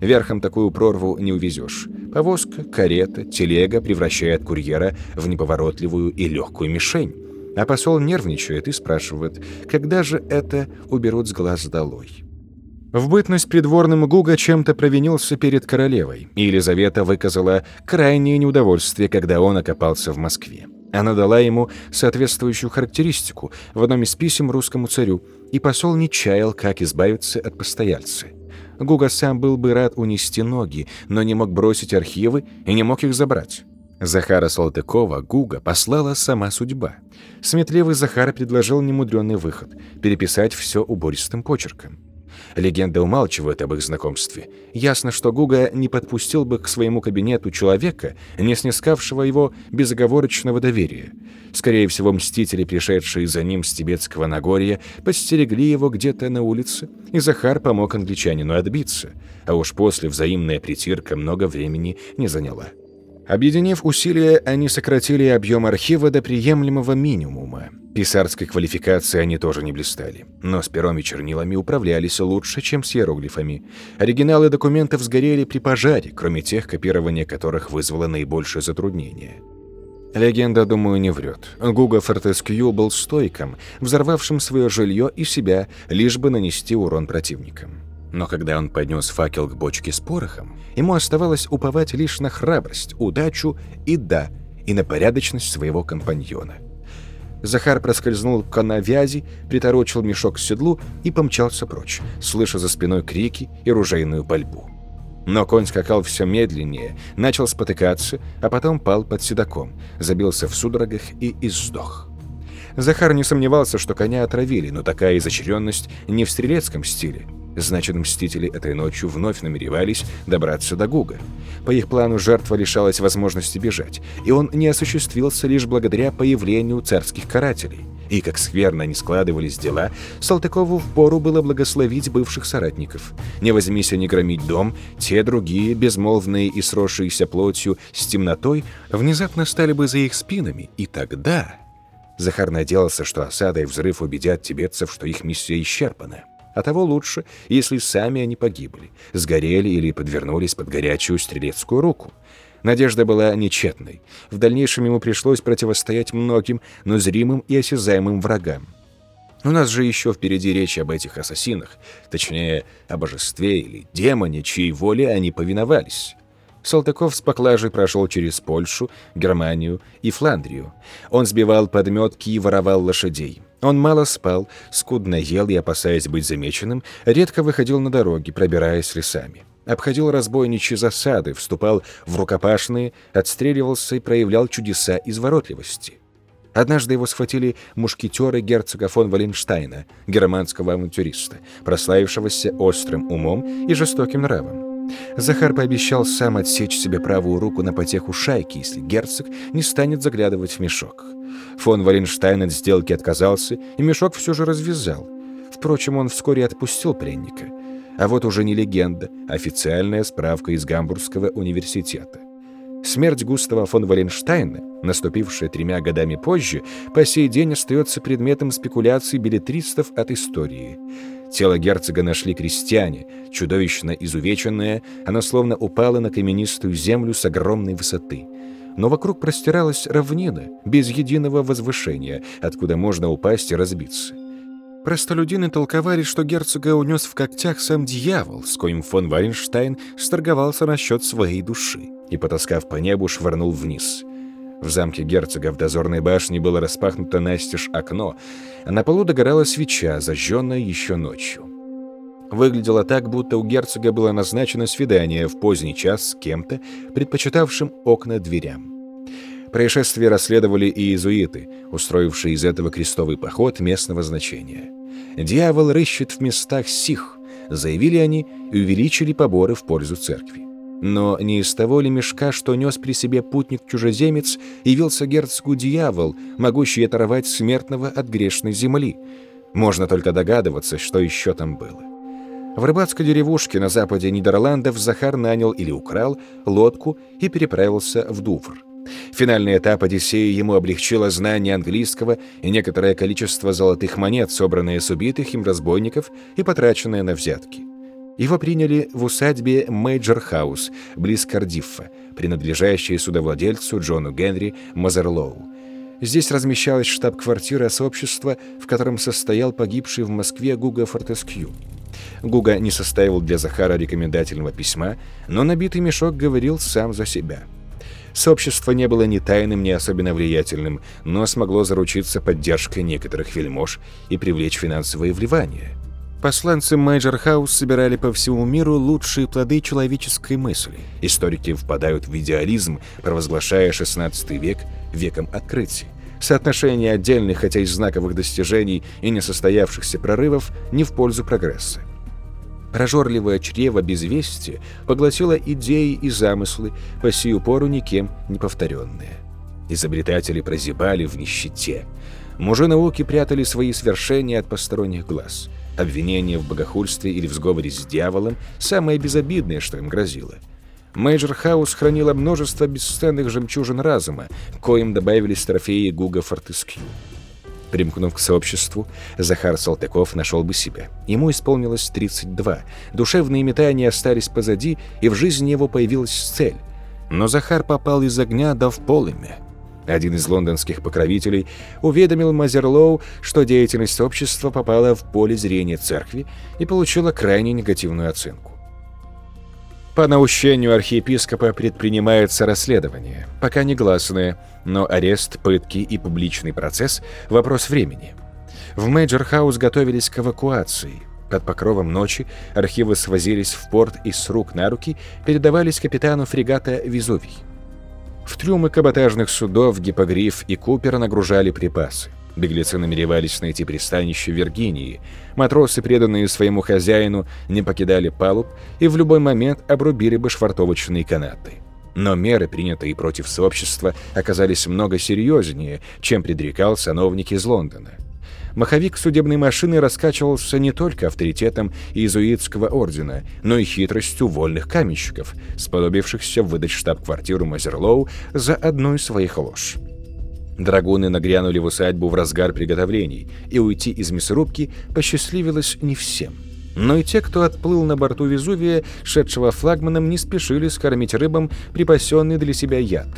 Верхом такую прорву не увезешь. Повозка, карета, телега превращает курьера в неповоротливую и легкую мишень. А посол нервничает и спрашивает, когда же это уберут с глаз долой. В бытность придворным Гуга чем-то провинился перед королевой, и Елизавета выказала крайнее неудовольствие, когда он окопался в Москве. Она дала ему соответствующую характеристику в одном из писем русскому царю, и посол не чаял, как избавиться от постояльца. Гуга сам был бы рад унести ноги, но не мог бросить архивы и не мог их забрать. Захара Салтыкова Гуга послала сама судьба. Сметливый Захар предложил немудренный выход – переписать все убористым почерком. Легенда умалчивает об их знакомстве. Ясно, что Гуга не подпустил бы к своему кабинету человека, не снискавшего его безоговорочного доверия. Скорее всего, мстители, пришедшие за ним с тибетского Нагорья, подстерегли его где-то на улице, и Захар помог англичанину отбиться, а уж после взаимная притирка много времени не заняла. Объединив усилия, они сократили объем архива до приемлемого минимума. Писарской квалификации они тоже не блистали, но с пером и чернилами управлялись лучше, чем с иероглифами. Оригиналы документов сгорели при пожаре, кроме тех, копирование которых вызвало наибольшее затруднение. Легенда, думаю, не врет. Гуга Фортескью был стойком, взорвавшим свое жилье и себя, лишь бы нанести урон противникам. Но когда он поднес факел к бочке с порохом, ему оставалось уповать лишь на храбрость, удачу и да, и на порядочность своего компаньона. Захар проскользнул к канавязи, приторочил мешок к седлу и помчался прочь, слыша за спиной крики и ружейную пальбу. Но конь скакал все медленнее, начал спотыкаться, а потом пал под седаком, забился в судорогах и издох. Захар не сомневался, что коня отравили, но такая изощренность не в стрелецком стиле. Значит, мстители этой ночью вновь намеревались добраться до Гуга. По их плану жертва лишалась возможности бежать, и он не осуществился лишь благодаря появлению царских карателей. И как скверно не складывались дела, Салтыкову впору было благословить бывших соратников. Не возьмись они громить дом, те другие, безмолвные и сросшиеся плотью с темнотой, внезапно стали бы за их спинами, и тогда... Захар надеялся, что осада и взрыв убедят тибетцев, что их миссия исчерпана. А того лучше, если сами они погибли, сгорели или подвернулись под горячую стрелецкую руку. Надежда была нечетной. В дальнейшем ему пришлось противостоять многим, но зримым и осязаемым врагам. У нас же еще впереди речь об этих ассасинах, точнее, о божестве или демоне, чьей воле они повиновались. Салтыков с поклажей прошел через Польшу, Германию и Фландрию. Он сбивал подметки и воровал лошадей. Он мало спал, скудно ел и, опасаясь быть замеченным, редко выходил на дороги, пробираясь лесами. Обходил разбойничьи засады, вступал в рукопашные, отстреливался и проявлял чудеса изворотливости. Однажды его схватили мушкетеры герцога фон Валенштайна, германского авантюриста, прославившегося острым умом и жестоким нравом. Захар пообещал сам отсечь себе правую руку на потеху шайки, если герцог не станет заглядывать в мешок. Фон Валенштайн от сделки отказался, и мешок все же развязал. Впрочем, он вскоре отпустил пленника. А вот уже не легенда, а официальная справка из Гамбургского университета. Смерть Густава фон Валенштайна, наступившая тремя годами позже, по сей день остается предметом спекуляций билетристов от истории. Тело герцога нашли крестьяне, чудовищно изувеченное, оно словно упало на каменистую землю с огромной высоты. Но вокруг простиралась равнина, без единого возвышения, откуда можно упасть и разбиться. Простолюдины толковали, что герцога унес в когтях сам дьявол, с коим фон Варенштайн сторговался насчет своей души и, потаскав по небу, швырнул вниз. В замке герцога в дозорной башне было распахнуто настежь окно, а на полу догорала свеча, зажженная еще ночью. Выглядело так, будто у герцога было назначено свидание в поздний час с кем-то, предпочитавшим окна дверям. Происшествие расследовали и иезуиты, устроившие из этого крестовый поход местного значения. «Дьявол рыщет в местах сих», заявили они и увеличили поборы в пользу церкви. Но не из того ли мешка, что нес при себе путник-чужеземец, явился герцогу дьявол, могущий оторвать смертного от грешной земли. Можно только догадываться, что еще там было. В рыбацкой деревушке на западе Нидерландов Захар нанял или украл лодку и переправился в Дувр. Финальный этап Одиссеи ему облегчило знание английского и некоторое количество золотых монет, собранные с убитых им разбойников и потраченные на взятки. Его приняли в усадьбе Мейджор Хаус, близ Кардиффа, принадлежащей судовладельцу Джону Генри Мазерлоу. Здесь размещалась штаб-квартира сообщества, в котором состоял погибший в Москве Гуга Фортескью. Гуга не составил для Захара рекомендательного письма, но набитый мешок говорил сам за себя. Сообщество не было ни тайным, ни особенно влиятельным, но смогло заручиться поддержкой некоторых вельмож и привлечь финансовые вливания – Посланцы Мэйджор Хаус собирали по всему миру лучшие плоды человеческой мысли. Историки впадают в идеализм, провозглашая XVI век веком открытий. Соотношение отдельных, хотя и знаковых достижений и несостоявшихся прорывов не в пользу прогресса. Прожорливое чрево безвестия поглотило идеи и замыслы, по сию пору никем не повторенные. Изобретатели прозябали в нищете. Мужи науки прятали свои свершения от посторонних глаз – Обвинение в богохульстве или в сговоре с дьяволом – самое безобидное, что им грозило. Мейджор Хаус хранила множество бесценных жемчужин разума, коим добавились трофеи Гуга Фортескью. Примкнув к сообществу, Захар Салтыков нашел бы себя. Ему исполнилось 32. Душевные метания остались позади, и в жизни его появилась цель. Но Захар попал из огня да в полымя. Один из лондонских покровителей уведомил Мазерлоу, что деятельность общества попала в поле зрения церкви и получила крайне негативную оценку. По наущению архиепископа предпринимается расследование, пока негласное, но арест, пытки и публичный процесс – вопрос времени. В Мейджор-хаус готовились к эвакуации. Под покровом ночи архивы свозились в порт и с рук на руки передавались капитану фрегата «Везувий». В трюмы каботажных судов Гипогриф и Купер нагружали припасы. Беглецы намеревались найти пристанище в Виргинии. Матросы, преданные своему хозяину, не покидали палуб и в любой момент обрубили бы швартовочные канаты. Но меры, принятые против сообщества, оказались много серьезнее, чем предрекал сановник из Лондона маховик судебной машины раскачивался не только авторитетом иезуитского ордена, но и хитростью вольных каменщиков, сподобившихся выдать штаб-квартиру Мазерлоу за одну из своих ложь. Драгуны нагрянули в усадьбу в разгар приготовлений, и уйти из мясорубки посчастливилось не всем. Но и те, кто отплыл на борту Везувия, шедшего флагманом, не спешили скормить рыбам припасенный для себя яд.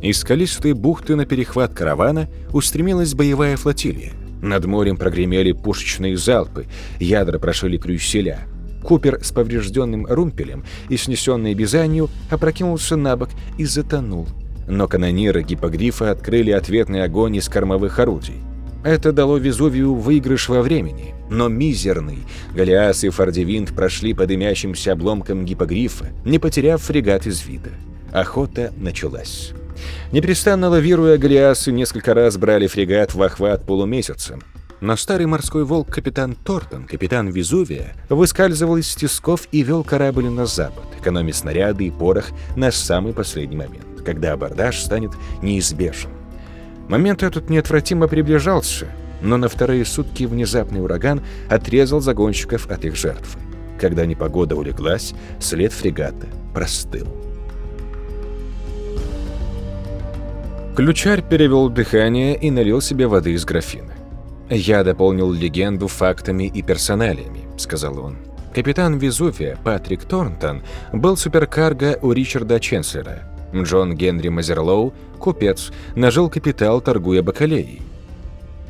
Из скалистой бухты на перехват каравана устремилась боевая флотилия. Над морем прогремели пушечные залпы, ядра прошили крюселя. Купер с поврежденным румпелем и снесенной бизанью опрокинулся на бок и затонул. Но канониры гипогрифа открыли ответный огонь из кормовых орудий. Это дало Везувию выигрыш во времени, но мизерный. Голиас и Фордивинт прошли по дымящимся обломкам гипогрифа, не потеряв фрегат из вида. Охота началась. Непрестанно лавируя, Голиасы несколько раз брали фрегат в охват полумесяцем. Но старый морской волк капитан Тортон, капитан Везувия, выскальзывал из тисков и вел корабль на запад, экономя снаряды и порох на самый последний момент, когда абордаж станет неизбежен. Момент этот неотвратимо приближался, но на вторые сутки внезапный ураган отрезал загонщиков от их жертвы. Когда непогода улеглась, след фрегата простыл. Ключарь перевел дыхание и налил себе воды из графина. «Я дополнил легенду фактами и персоналиями», — сказал он. Капитан Везувия Патрик Торнтон был суперкарго у Ричарда Ченслера. Джон Генри Мазерлоу, купец, нажил капитал, торгуя бакалеей.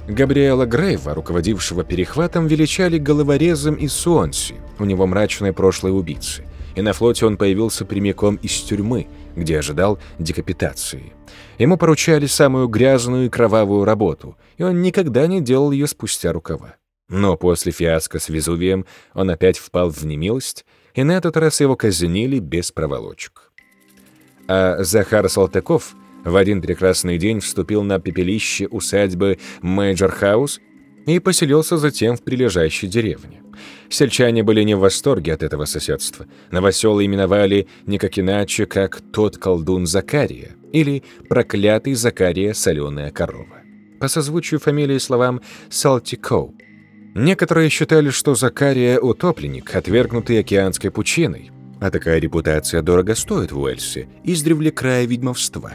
Габриэла Грейва, руководившего перехватом, величали головорезом из Суонси, у него мрачное прошлое убийцы, и на флоте он появился прямиком из тюрьмы, где ожидал декапитации. Ему поручали самую грязную и кровавую работу, и он никогда не делал ее спустя рукава. Но после фиаско с Везувием он опять впал в немилость, и на этот раз его казнили без проволочек а Захар Салтыков в один прекрасный день вступил на пепелище усадьбы Мейджор-хаус и поселился затем в прилежащей деревне. Сельчане были не в восторге от этого соседства. Новоселы именовали никак иначе, как «тот колдун Закария» или «проклятый Закария соленая корова». По созвучию фамилии словам «Салтикоу». Некоторые считали, что Закария – утопленник, отвергнутый океанской пучиной – а такая репутация дорого стоит в Уэльсе, издревле края ведьмовства.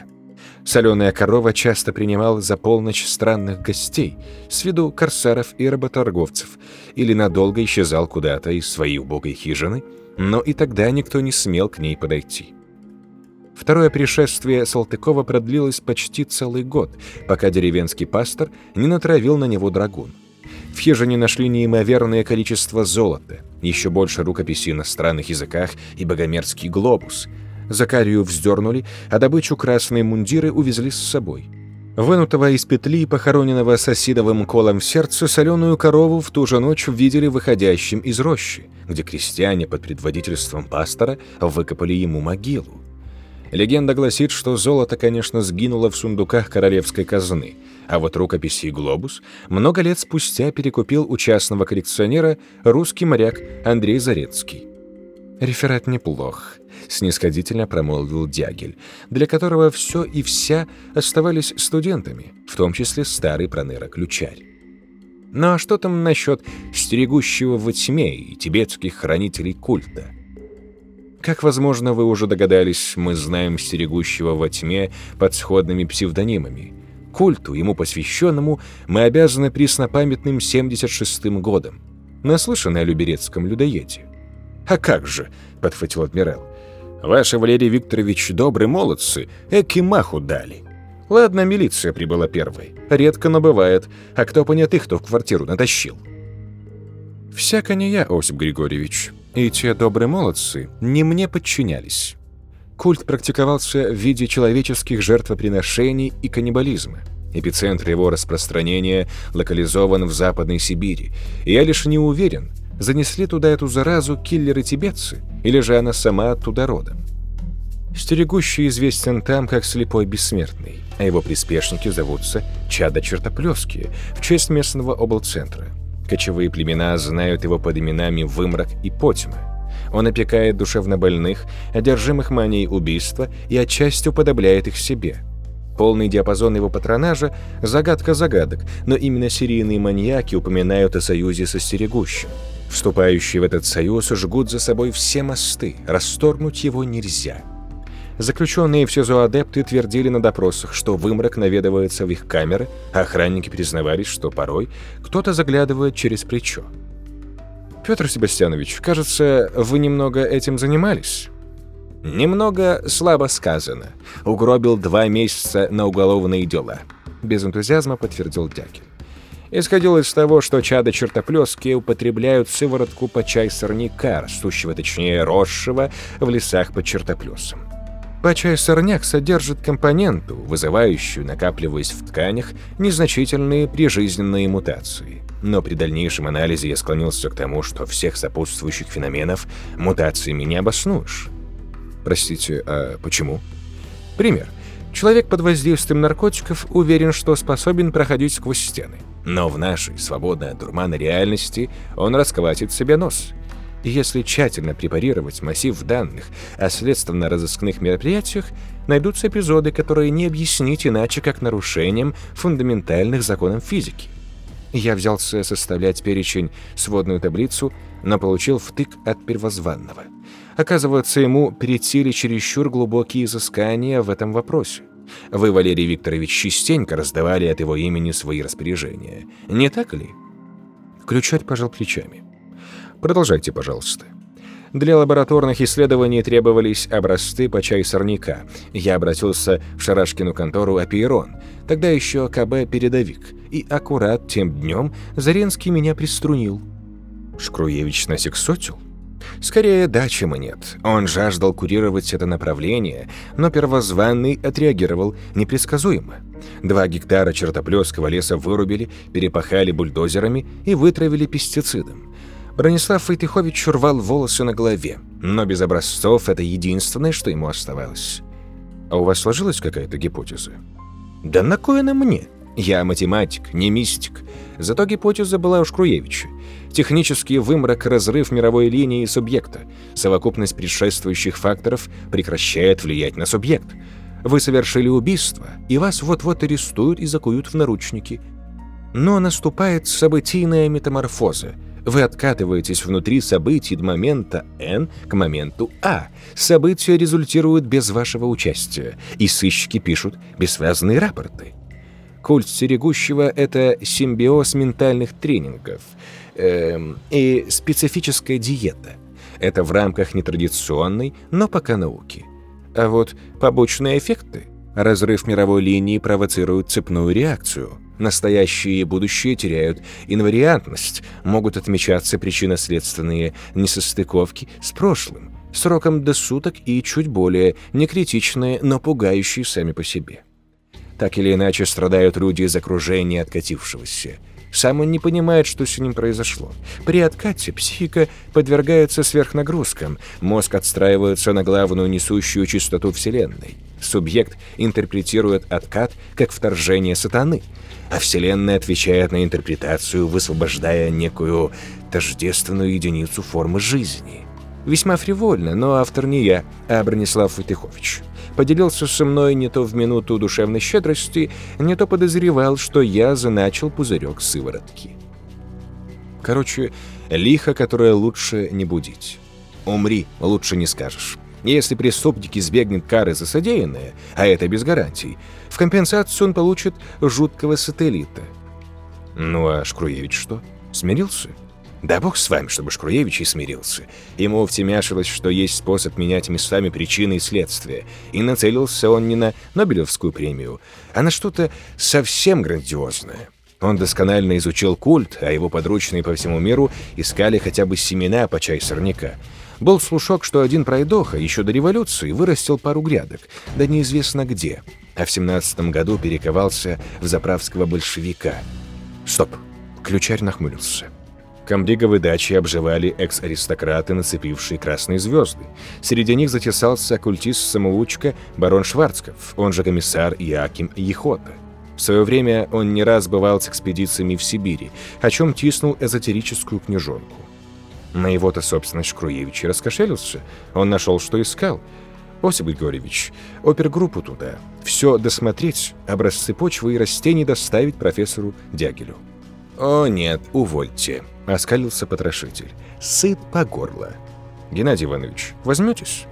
Соленая корова часто принимал за полночь странных гостей, с виду корсаров и работорговцев, или надолго исчезал куда-то из своей убогой хижины, но и тогда никто не смел к ней подойти. Второе пришествие Салтыкова продлилось почти целый год, пока деревенский пастор не натравил на него драгун. В хижине нашли неимоверное количество золота, еще больше рукописей на странных языках и богомерзкий глобус. Закарию вздернули, а добычу красные мундиры увезли с собой. Вынутого из петли, похороненного соседовым колом в сердце, соленую корову в ту же ночь видели выходящим из рощи, где крестьяне под предводительством пастора выкопали ему могилу. Легенда гласит, что золото, конечно, сгинуло в сундуках королевской казны, а вот рукописи и глобус много лет спустя перекупил у частного коллекционера русский моряк Андрей Зарецкий. «Реферат неплох», — снисходительно промолвил Дягель, для которого все и вся оставались студентами, в том числе старый проныра-ключарь. Ну а что там насчет стерегущего во тьме и тибетских хранителей культа? Как, возможно, вы уже догадались, мы знаем стерегущего во тьме под сходными псевдонимами. Культу, ему посвященному, мы обязаны преснопамятным 76-м годом. Наслышаны о люберецком людоеде? «А как же!» — подхватил адмирал. «Ваши, Валерий Викторович, добрые молодцы, эки маху дали. Ладно, милиция прибыла первой. Редко, но бывает. А кто понятых, кто в квартиру натащил?» «Всяко не я, Осип Григорьевич», и те добрые молодцы не мне подчинялись. Культ практиковался в виде человеческих жертвоприношений и каннибализма. Эпицентр его распространения локализован в Западной Сибири, я лишь не уверен, занесли туда эту заразу киллеры-тибетцы, или же она сама оттуда родом. Стерегущий известен там как слепой бессмертный, а его приспешники зовутся Чада Чертоплевские в честь местного облцентра. Кочевые племена знают его под именами Вымрак и Потьма. Он опекает душевнобольных, одержимых манией убийства и отчасти уподобляет их себе. Полный диапазон его патронажа – загадка загадок, но именно серийные маньяки упоминают о союзе со стерегущим. Вступающие в этот союз жгут за собой все мосты, расторгнуть его нельзя. Заключенные в СИЗО адепты твердили на допросах, что вымрак наведывается в их камеры, а охранники признавались, что порой кто-то заглядывает через плечо. «Петр Себастьянович, кажется, вы немного этим занимались?» «Немного слабо сказано. Угробил два месяца на уголовные дела», — без энтузиазма подтвердил Дякин. Исходил из того, что чада чертоплески употребляют сыворотку по чай сорняка, растущего, точнее, росшего в лесах под чертоплесом. Почай-сорняк содержит компоненту, вызывающую, накапливаясь в тканях, незначительные прижизненные мутации. Но при дальнейшем анализе я склонился к тому, что всех сопутствующих феноменов мутациями не обоснуешь. Простите, а почему? Пример. Человек под воздействием наркотиков уверен, что способен проходить сквозь стены. Но в нашей, свободной от дурмана реальности, он раскватит себе нос – и если тщательно препарировать массив данных о следственно-розыскных мероприятиях, найдутся эпизоды, которые не объяснить иначе, как нарушением фундаментальных законов физики. Я взялся составлять перечень, сводную таблицу, но получил втык от первозванного. Оказывается, ему перетели чересчур глубокие изыскания в этом вопросе. Вы, Валерий Викторович, частенько раздавали от его имени свои распоряжения. Не так ли? Ключарь пожал плечами. Продолжайте, пожалуйста. Для лабораторных исследований требовались образцы по чай сорняка. Я обратился в Шарашкину контору «Апейрон», тогда еще КБ-передовик, и аккурат тем днем Заренский меня приструнил. Шкруевич насексотил? Скорее да, чем и нет. Он жаждал курировать это направление, но первозванный отреагировал непредсказуемо. Два гектара чертоплеского леса вырубили, перепахали бульдозерами и вытравили пестицидом. Бронислав Войтыхович рвал волосы на голове, но без образцов это единственное, что ему оставалось. А у вас сложилась какая-то гипотеза? Да на кое она мне? Я математик, не мистик. Зато гипотеза была у Шкруевича. Технический вымрак, разрыв мировой линии субъекта. Совокупность предшествующих факторов прекращает влиять на субъект. Вы совершили убийство, и вас вот-вот арестуют и закуют в наручники. Но наступает событийная метаморфоза – вы откатываетесь внутри событий от момента N к моменту А. События результируют без вашего участия, и сыщики пишут бессвязные рапорты. Культ стерегущего — это симбиоз ментальных тренингов эм, и специфическая диета. Это в рамках нетрадиционной, но пока науки. А вот побочные эффекты — разрыв мировой линии провоцирует цепную реакцию — Настоящее и будущее теряют инвариантность, могут отмечаться причинно-следственные несостыковки с прошлым, сроком до суток и чуть более некритичные, но пугающие сами по себе. Так или иначе страдают люди из окружения откатившегося. Сам он не понимает, что с ним произошло. При откате психика подвергается сверхнагрузкам, мозг отстраивается на главную несущую частоту Вселенной. Субъект интерпретирует откат как вторжение сатаны – а Вселенная отвечает на интерпретацию, высвобождая некую тождественную единицу формы жизни. Весьма фривольно, но автор не я, а Бронислав Витыхович. Поделился со мной не то в минуту душевной щедрости, не то подозревал, что я заначил пузырек сыворотки. Короче, лихо, которое лучше не будить. Умри, лучше не скажешь. Если преступник избегнет кары за содеянное, а это без гарантий, в компенсацию он получит жуткого сателлита. Ну а Шкруевич что? Смирился? Да бог с вами, чтобы Шкруевич и смирился. Ему втемяшилось, что есть способ менять местами причины и следствия, и нацелился он не на Нобелевскую премию, а на что-то совсем грандиозное. Он досконально изучил культ, а его подручные по всему миру искали хотя бы семена по чай сорняка — был слушок, что один пройдоха еще до революции вырастил пару грядок, да неизвестно где, а в семнадцатом году перековался в заправского большевика. Стоп. Ключарь нахмурился. Комбриговы дачи обживали экс-аристократы, нацепившие красные звезды. Среди них затесался оккультист-самоучка барон Шварцков, он же комиссар Иаким Ехота. В свое время он не раз бывал с экспедициями в Сибири, о чем тиснул эзотерическую книжонку. На его-то собственность Шкруевич раскошелился. Он нашел, что искал. Осип Григорьевич, опергруппу туда. Все досмотреть, образцы почвы и растений доставить профессору Дягилю. «О нет, увольте», — оскалился потрошитель. «Сыт по горло». «Геннадий Иванович, возьметесь?»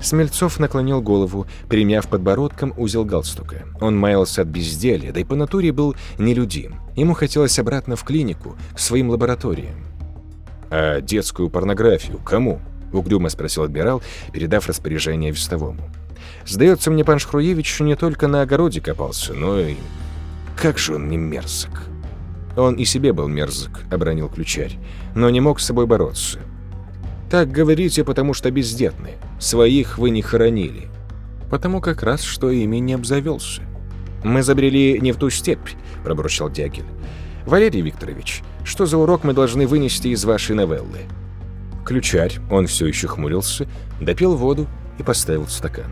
Смельцов наклонил голову, примяв подбородком узел галстука. Он маялся от безделия, да и по натуре был нелюдим. Ему хотелось обратно в клинику, к своим лабораториям. «А детскую порнографию кому?» — угрюмо спросил адмирал, передав распоряжение вестовому. «Сдается мне, пан Шхруевич не только на огороде копался, но и... Как же он не мерзок!» «Он и себе был мерзок», — обронил ключарь, «но не мог с собой бороться. Так говорите, потому что бездетны. Своих вы не хоронили. Потому как раз, что ими не обзавелся. Мы забрели не в ту степь, пробурчал Дягиль. Валерий Викторович, что за урок мы должны вынести из вашей новеллы? Ключарь, он все еще хмурился, допил воду и поставил стакан.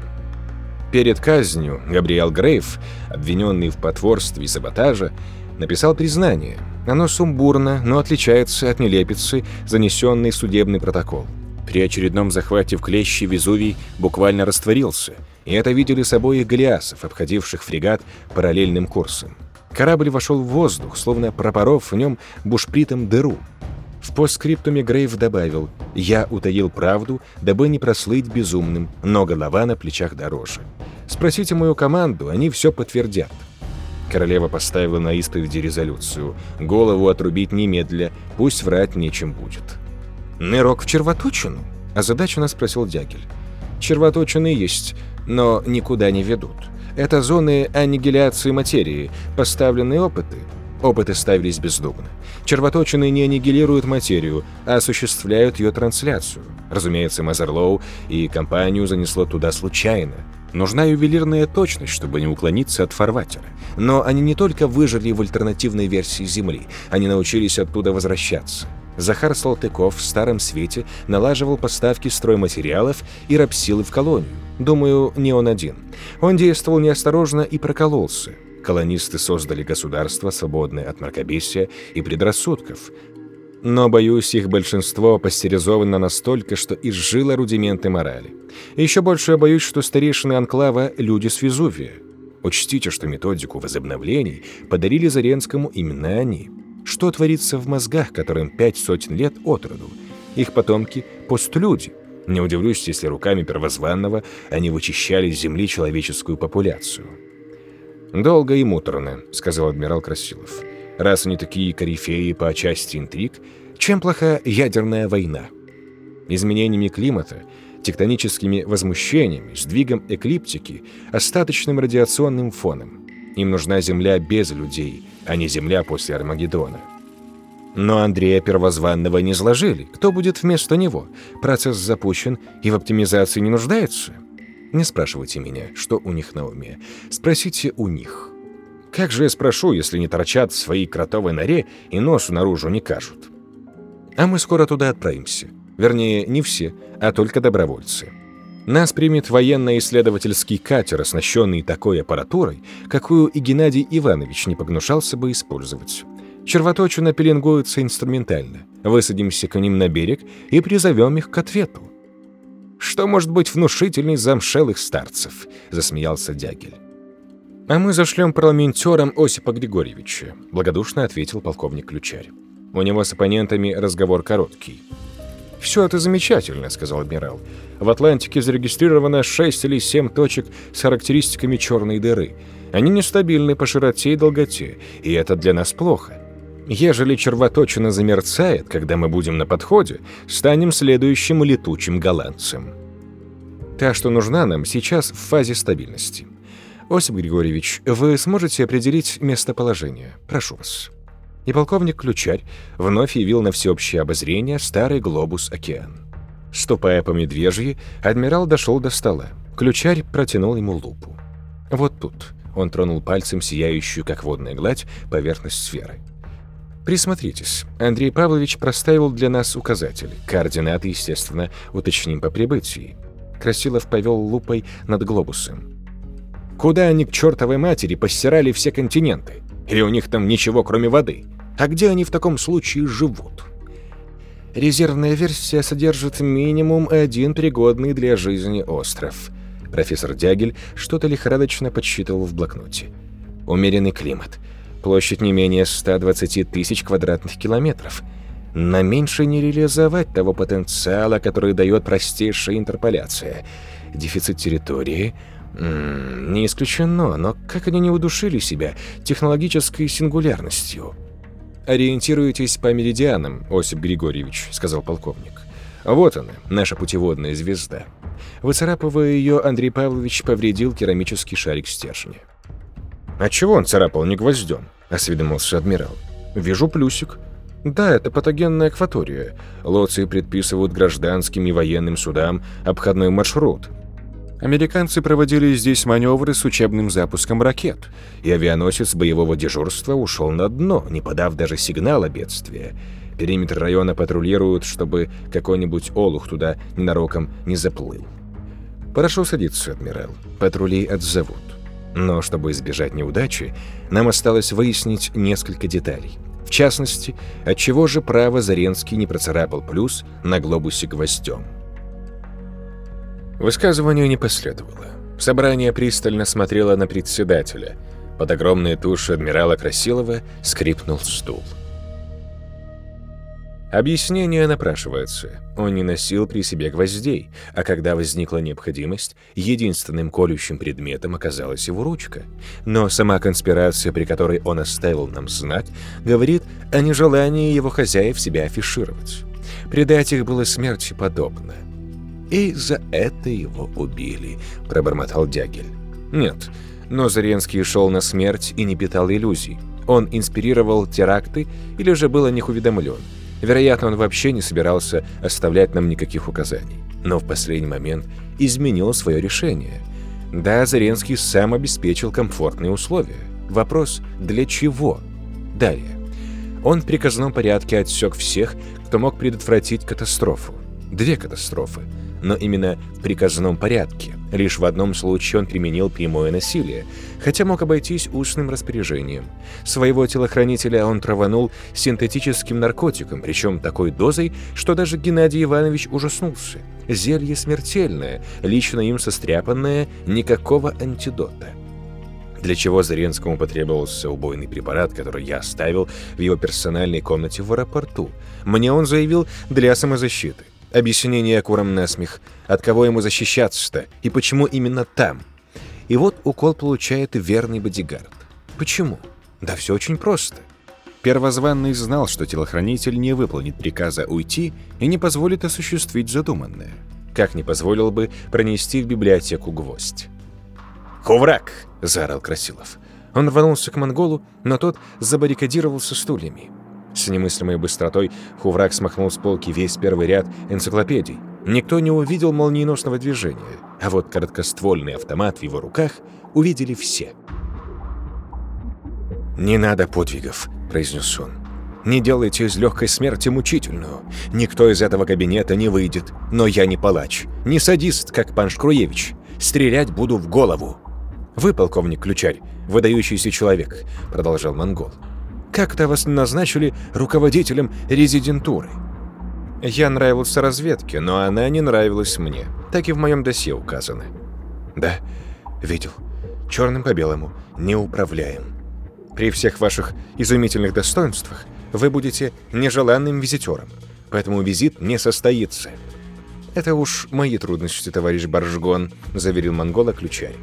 Перед казнью Габриэл Грейв, обвиненный в потворстве и саботаже, написал признание. Оно сумбурно, но отличается от нелепицы, занесенной в судебный протокол. При очередном захвате в клещи Везувий буквально растворился, и это видели с обоих галиасов, обходивших фрегат параллельным курсом. Корабль вошел в воздух, словно пропоров в нем бушпритом дыру. В постскриптуме Грейв добавил «Я утаил правду, дабы не прослыть безумным, но голова на плечах дороже. Спросите мою команду, они все подтвердят». Королева поставила на исповеди резолюцию. Голову отрубить немедля, пусть врать нечем будет. «Нырок в червоточину?» – озадаченно спросил Дягель. «Червоточины есть, но никуда не ведут. Это зоны аннигиляции материи, поставленные опыты. Опыты ставились бездумно. Червоточины не аннигилируют материю, а осуществляют ее трансляцию. Разумеется, Мазерлоу и компанию занесло туда случайно. Нужна ювелирная точность, чтобы не уклониться от фарватера. Но они не только выжили в альтернативной версии Земли, они научились оттуда возвращаться. Захар Салтыков в Старом Свете налаживал поставки стройматериалов и рабсилы в колонию. Думаю, не он один. Он действовал неосторожно и прокололся. Колонисты создали государство, свободное от мракобесия и предрассудков. Но, боюсь, их большинство пастеризовано настолько, что изжило рудименты морали. Еще больше я боюсь, что старейшины Анклава – люди с Везувия. Учтите, что методику возобновлений подарили Заренскому именно они. Что творится в мозгах, которым пять сотен лет от роду? Их потомки – постлюди. Не удивлюсь, если руками первозванного они вычищали с земли человеческую популяцию. «Долго и муторно», — сказал адмирал Красилов. «Раз они такие корифеи по части интриг, чем плоха ядерная война? Изменениями климата, тектоническими возмущениями, сдвигом эклиптики, остаточным радиационным фоном. Им нужна Земля без людей, а не Земля после Армагеддона. Но Андрея Первозванного не сложили. Кто будет вместо него? Процесс запущен и в оптимизации не нуждается? Не спрашивайте меня, что у них на уме. Спросите у них. Как же я спрошу, если не торчат в своей кротовой норе и носу наружу не кажут? А мы скоро туда отправимся. Вернее, не все, а только добровольцы. Нас примет военно-исследовательский катер, оснащенный такой аппаратурой, какую и Геннадий Иванович не погнушался бы использовать. Червоточина пеленгуется инструментально. Высадимся к ним на берег и призовем их к ответу. «Что может быть внушительней замшелых старцев?» — засмеялся Дягель. «А мы зашлем парламентерам Осипа Григорьевича», — благодушно ответил полковник Ключарь. «У него с оппонентами разговор короткий». «Все это замечательно», — сказал адмирал. «В Атлантике зарегистрировано 6 или 7 точек с характеристиками черной дыры. Они нестабильны по широте и долготе, и это для нас плохо. Ежели червоточина замерцает, когда мы будем на подходе, станем следующим летучим голландцем. Та, что нужна нам, сейчас в фазе стабильности. Осип Григорьевич, вы сможете определить местоположение? Прошу вас. И полковник Ключарь вновь явил на всеобщее обозрение старый глобус-океан. Ступая по медвежьи, адмирал дошел до стола. Ключарь протянул ему лупу. «Вот тут», — он тронул пальцем сияющую, как водная гладь, поверхность сферы. Присмотритесь. Андрей Павлович проставил для нас указатели. Координаты, естественно, уточним по прибытии. Красилов повел лупой над глобусом. Куда они к чертовой матери постирали все континенты? Или у них там ничего, кроме воды? А где они в таком случае живут? Резервная версия содержит минимум один пригодный для жизни остров. Профессор Дягель что-то лихорадочно подсчитывал в блокноте. Умеренный климат – Площадь не менее 120 тысяч квадратных километров. на меньше не реализовать того потенциала, который дает простейшая интерполяция. Дефицит территории М не исключено, но как они не удушили себя технологической сингулярностью? «Ориентируйтесь по меридианам, Осип Григорьевич», — сказал полковник. «Вот она, наша путеводная звезда». Выцарапывая ее, Андрей Павлович повредил керамический шарик стержня. «А чего он царапал не гвоздем?» — осведомился адмирал. «Вижу плюсик». «Да, это патогенная акватория. Лоции предписывают гражданским и военным судам обходной маршрут. Американцы проводили здесь маневры с учебным запуском ракет, и авианосец боевого дежурства ушел на дно, не подав даже сигнала бедствия. Периметр района патрулируют, чтобы какой-нибудь олух туда ненароком не заплыл. «Прошу садиться, адмирал. Патрули отзовут. Но чтобы избежать неудачи, нам осталось выяснить несколько деталей. В частности, отчего же право Заренский не процарапал плюс на глобусе гвоздем. Высказыванию не последовало. Собрание пристально смотрело на председателя. Под огромной тушью адмирала Красилова скрипнул стул. Объяснение напрашивается. Он не носил при себе гвоздей, а когда возникла необходимость, единственным колющим предметом оказалась его ручка. Но сама конспирация, при которой он оставил нам знак, говорит о нежелании его хозяев себя афишировать. Предать их было смерти подобно. И за это его убили», — пробормотал Дягель. «Нет, но Заренский шел на смерть и не питал иллюзий. Он инспирировал теракты или же был о них уведомлен. Вероятно, он вообще не собирался оставлять нам никаких указаний. Но в последний момент изменил свое решение. Да, Заренский сам обеспечил комфортные условия. Вопрос «для чего?» Далее. Он в приказном порядке отсек всех, кто мог предотвратить катастрофу. Две катастрофы — но именно в приказном порядке. Лишь в одном случае он применил прямое насилие, хотя мог обойтись устным распоряжением. Своего телохранителя он траванул синтетическим наркотиком, причем такой дозой, что даже Геннадий Иванович ужаснулся. Зелье смертельное, лично им состряпанное, никакого антидота. Для чего Заренскому потребовался убойный препарат, который я оставил в его персональной комнате в аэропорту. Мне он заявил для самозащиты. Объяснение куром насмех. От кого ему защищаться-то? И почему именно там? И вот укол получает верный бодигард. Почему? Да все очень просто. Первозванный знал, что телохранитель не выполнит приказа уйти и не позволит осуществить задуманное. Как не позволил бы пронести в библиотеку гвоздь. «Хуврак!» — заорал Красилов. Он рванулся к монголу, но тот забаррикадировался стульями. С немыслимой быстротой Хуврак смахнул с полки весь первый ряд энциклопедий. Никто не увидел молниеносного движения, а вот короткоствольный автомат в его руках увидели все. «Не надо подвигов», — произнес он. «Не делайте из легкой смерти мучительную. Никто из этого кабинета не выйдет. Но я не палач, не садист, как пан Шкруевич. Стрелять буду в голову». «Вы, полковник Ключарь, выдающийся человек», — продолжал монгол. Как-то вас назначили руководителем резидентуры. Я нравился разведке, но она не нравилась мне. Так и в моем досье указано. Да, видел. Черным по белому. Не управляем. При всех ваших изумительных достоинствах вы будете нежеланным визитером. Поэтому визит не состоится. Это уж мои трудности, товарищ Баржгон, заверил монгола ключарь.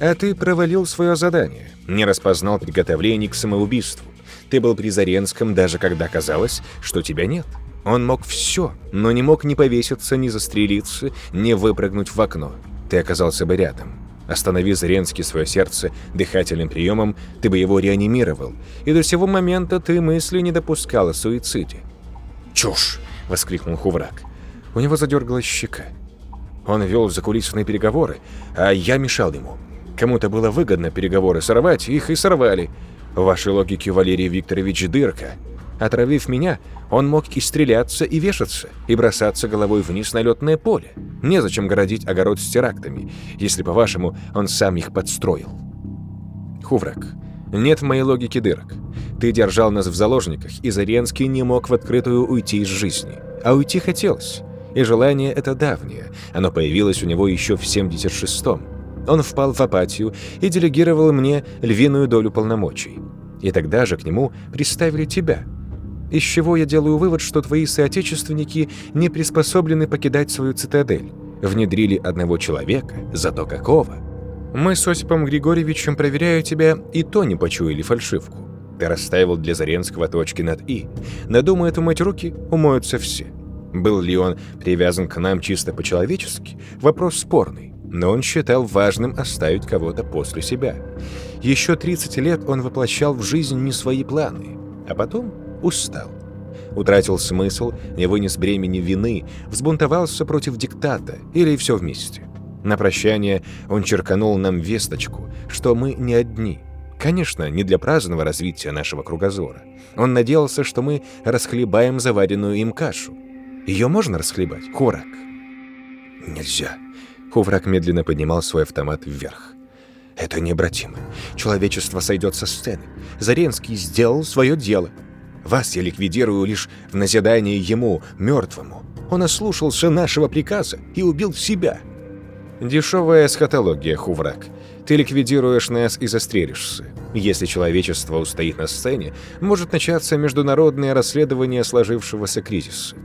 А ты провалил свое задание, не распознал приготовлений к самоубийству. Ты был при Заренском, даже когда казалось, что тебя нет. Он мог все, но не мог ни повеситься, ни застрелиться, ни выпрыгнуть в окно. Ты оказался бы рядом. Останови Заренский свое сердце дыхательным приемом, ты бы его реанимировал. И до сего момента ты мысли не допускал о суициде. «Чушь!» — воскликнул Хуврак. У него задергалась щека. Он вел закулисные переговоры, а я мешал ему. Кому-то было выгодно переговоры сорвать, их и сорвали. В вашей логике Валерий Викторович дырка. Отравив меня, он мог и стреляться, и вешаться, и бросаться головой вниз на летное поле. Незачем городить огород с терактами, если, по-вашему, он сам их подстроил. Хуврак, нет в моей логике дырок. Ты держал нас в заложниках, и Заренский не мог в открытую уйти из жизни. А уйти хотелось. И желание это давнее. Оно появилось у него еще в 76-м. Он впал в апатию и делегировал мне львиную долю полномочий. И тогда же к нему приставили тебя. из чего я делаю вывод, что твои соотечественники не приспособлены покидать свою цитадель. Внедрили одного человека, зато какого. Мы с Осипом Григорьевичем, проверяя тебя, и то не почуяли фальшивку. Ты расставил для Заренского точки над «и». Надумает умыть руки, умоются все. Был ли он привязан к нам чисто по-человечески? Вопрос спорный, но он считал важным оставить кого-то после себя. Еще 30 лет он воплощал в жизнь не свои планы, а потом устал. Утратил смысл, не вынес бремени вины, взбунтовался против диктата или все вместе. На прощание он черканул нам весточку, что мы не одни. Конечно, не для праздного развития нашего кругозора. Он надеялся, что мы расхлебаем заваренную им кашу. Ее можно расхлебать, Хурак? Нельзя. Хуврак медленно поднимал свой автомат вверх. Это необратимо. Человечество сойдет со сцены. Заренский сделал свое дело. Вас я ликвидирую лишь в назидание ему, мертвому. Он ослушался нашего приказа и убил себя. Дешевая эсхатология, Хуврак. Ты ликвидируешь нас и застрелишься. Если человечество устоит на сцене, может начаться международное расследование сложившегося кризиса.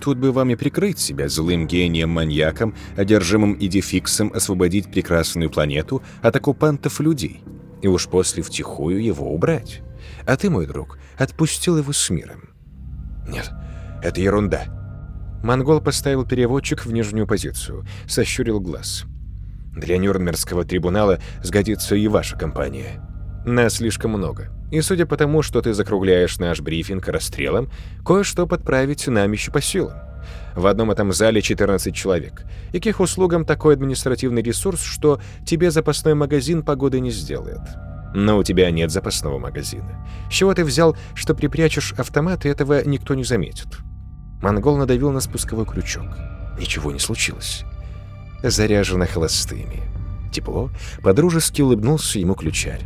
Тут бы вам и прикрыть себя злым гением-маньяком, одержимым идификсом освободить прекрасную планету от оккупантов людей. И уж после втихую его убрать. А ты, мой друг, отпустил его с миром. Нет, это ерунда. Монгол поставил переводчик в нижнюю позицию, сощурил глаз. Для Нюрнбергского трибунала сгодится и ваша компания. Нас слишком много. И судя по тому, что ты закругляешь наш брифинг расстрелом, кое-что подправить нам еще по силам. В одном этом зале 14 человек. И к их услугам такой административный ресурс, что тебе запасной магазин погоды не сделает. Но у тебя нет запасного магазина. С чего ты взял, что припрячешь автомат, и этого никто не заметит? Монгол надавил на спусковой крючок. Ничего не случилось. Заряжено холостыми. Тепло, подружески улыбнулся ему ключарь.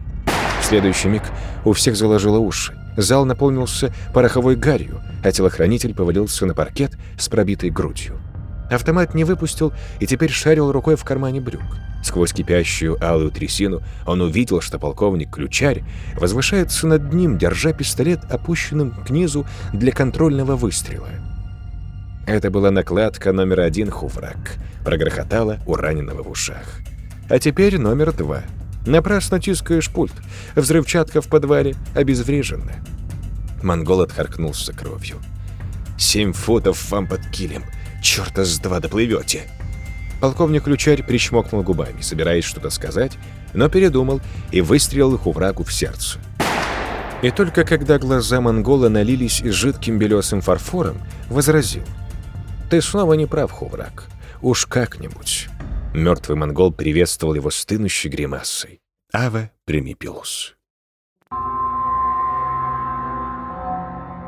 Следующий миг у всех заложило уши. Зал наполнился пороховой гарью, а телохранитель повалился на паркет с пробитой грудью. Автомат не выпустил и теперь шарил рукой в кармане брюк. Сквозь кипящую алую трясину он увидел, что полковник Ключарь возвышается над ним, держа пистолет опущенным к низу для контрольного выстрела. Это была накладка номер один Хуврак. Прогрохотала у раненого в ушах. А теперь номер два — Напрасно тискаешь пульт. Взрывчатка в подвале обезврежена. Монгол отхаркнулся кровью. «Семь футов вам под килем. Чёрта с два доплывете!» Полковник Ключарь причмокнул губами, собираясь что-то сказать, но передумал и выстрелил Хувраку в сердце. И только когда глаза монгола налились жидким белесым фарфором, возразил. «Ты снова не прав, Хуврак. Уж как-нибудь». Мертвый монгол приветствовал его стынущей гримасой. Ава примипилус.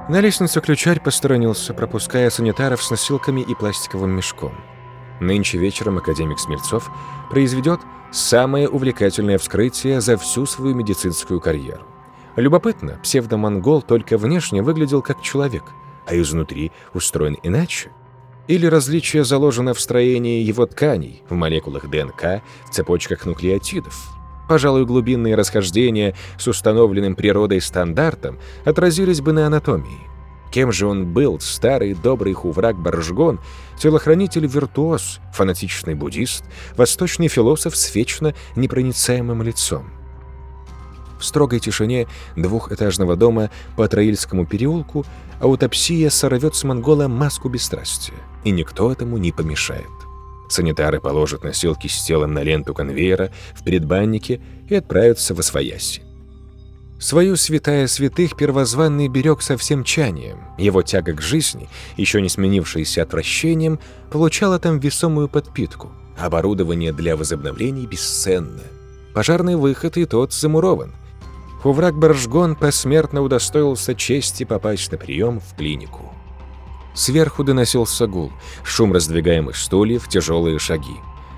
На лестницу ключарь посторонился, пропуская санитаров с носилками и пластиковым мешком. Нынче вечером академик Смельцов произведет самое увлекательное вскрытие за всю свою медицинскую карьеру. Любопытно, псевдомонгол только внешне выглядел как человек, а изнутри устроен иначе. Или различие заложено в строении его тканей, в молекулах ДНК, в цепочках нуклеотидов. Пожалуй, глубинные расхождения с установленным природой стандартом отразились бы на анатомии. Кем же он был, старый добрый хуврак Баржгон, телохранитель-виртуоз, фанатичный буддист, восточный философ с вечно непроницаемым лицом? В строгой тишине двухэтажного дома по Троильскому переулку аутопсия сорвет с монгола маску бесстрастия, и никто этому не помешает. Санитары положат носилки с телом на ленту конвейера в предбаннике и отправятся в Освояси. Свою святая святых первозванный берег со всем чанием. Его тяга к жизни, еще не сменившаяся отвращением, получала там весомую подпитку. Оборудование для возобновлений бесценно. Пожарный выход и тот замурован – Хуврак Баржгон посмертно удостоился чести попасть на прием в клинику. Сверху доносился гул, шум раздвигаемых стульев, тяжелые шаги.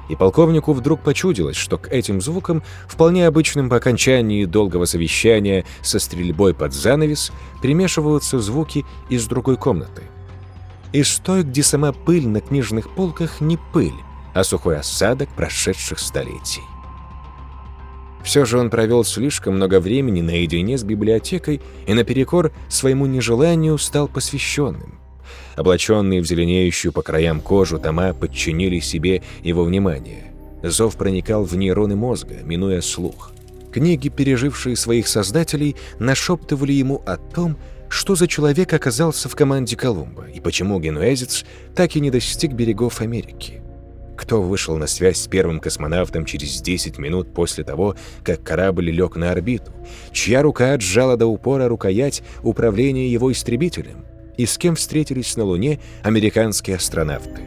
И полковнику вдруг почудилось, что к этим звукам, вполне обычным по окончании долгого совещания со стрельбой под занавес, примешиваются звуки из другой комнаты. Из той, где сама пыль на книжных полках не пыль, а сухой осадок прошедших столетий. Все же он провел слишком много времени наедине с библиотекой и наперекор своему нежеланию стал посвященным. Облаченные в зеленеющую по краям кожу тома подчинили себе его внимание. Зов проникал в нейроны мозга, минуя слух. Книги, пережившие своих создателей, нашептывали ему о том, что за человек оказался в команде Колумба и почему генуэзец так и не достиг берегов Америки. Кто вышел на связь с первым космонавтом через 10 минут после того, как корабль лег на орбиту? Чья рука отжала до упора рукоять управления его истребителем? И с кем встретились на Луне американские астронавты?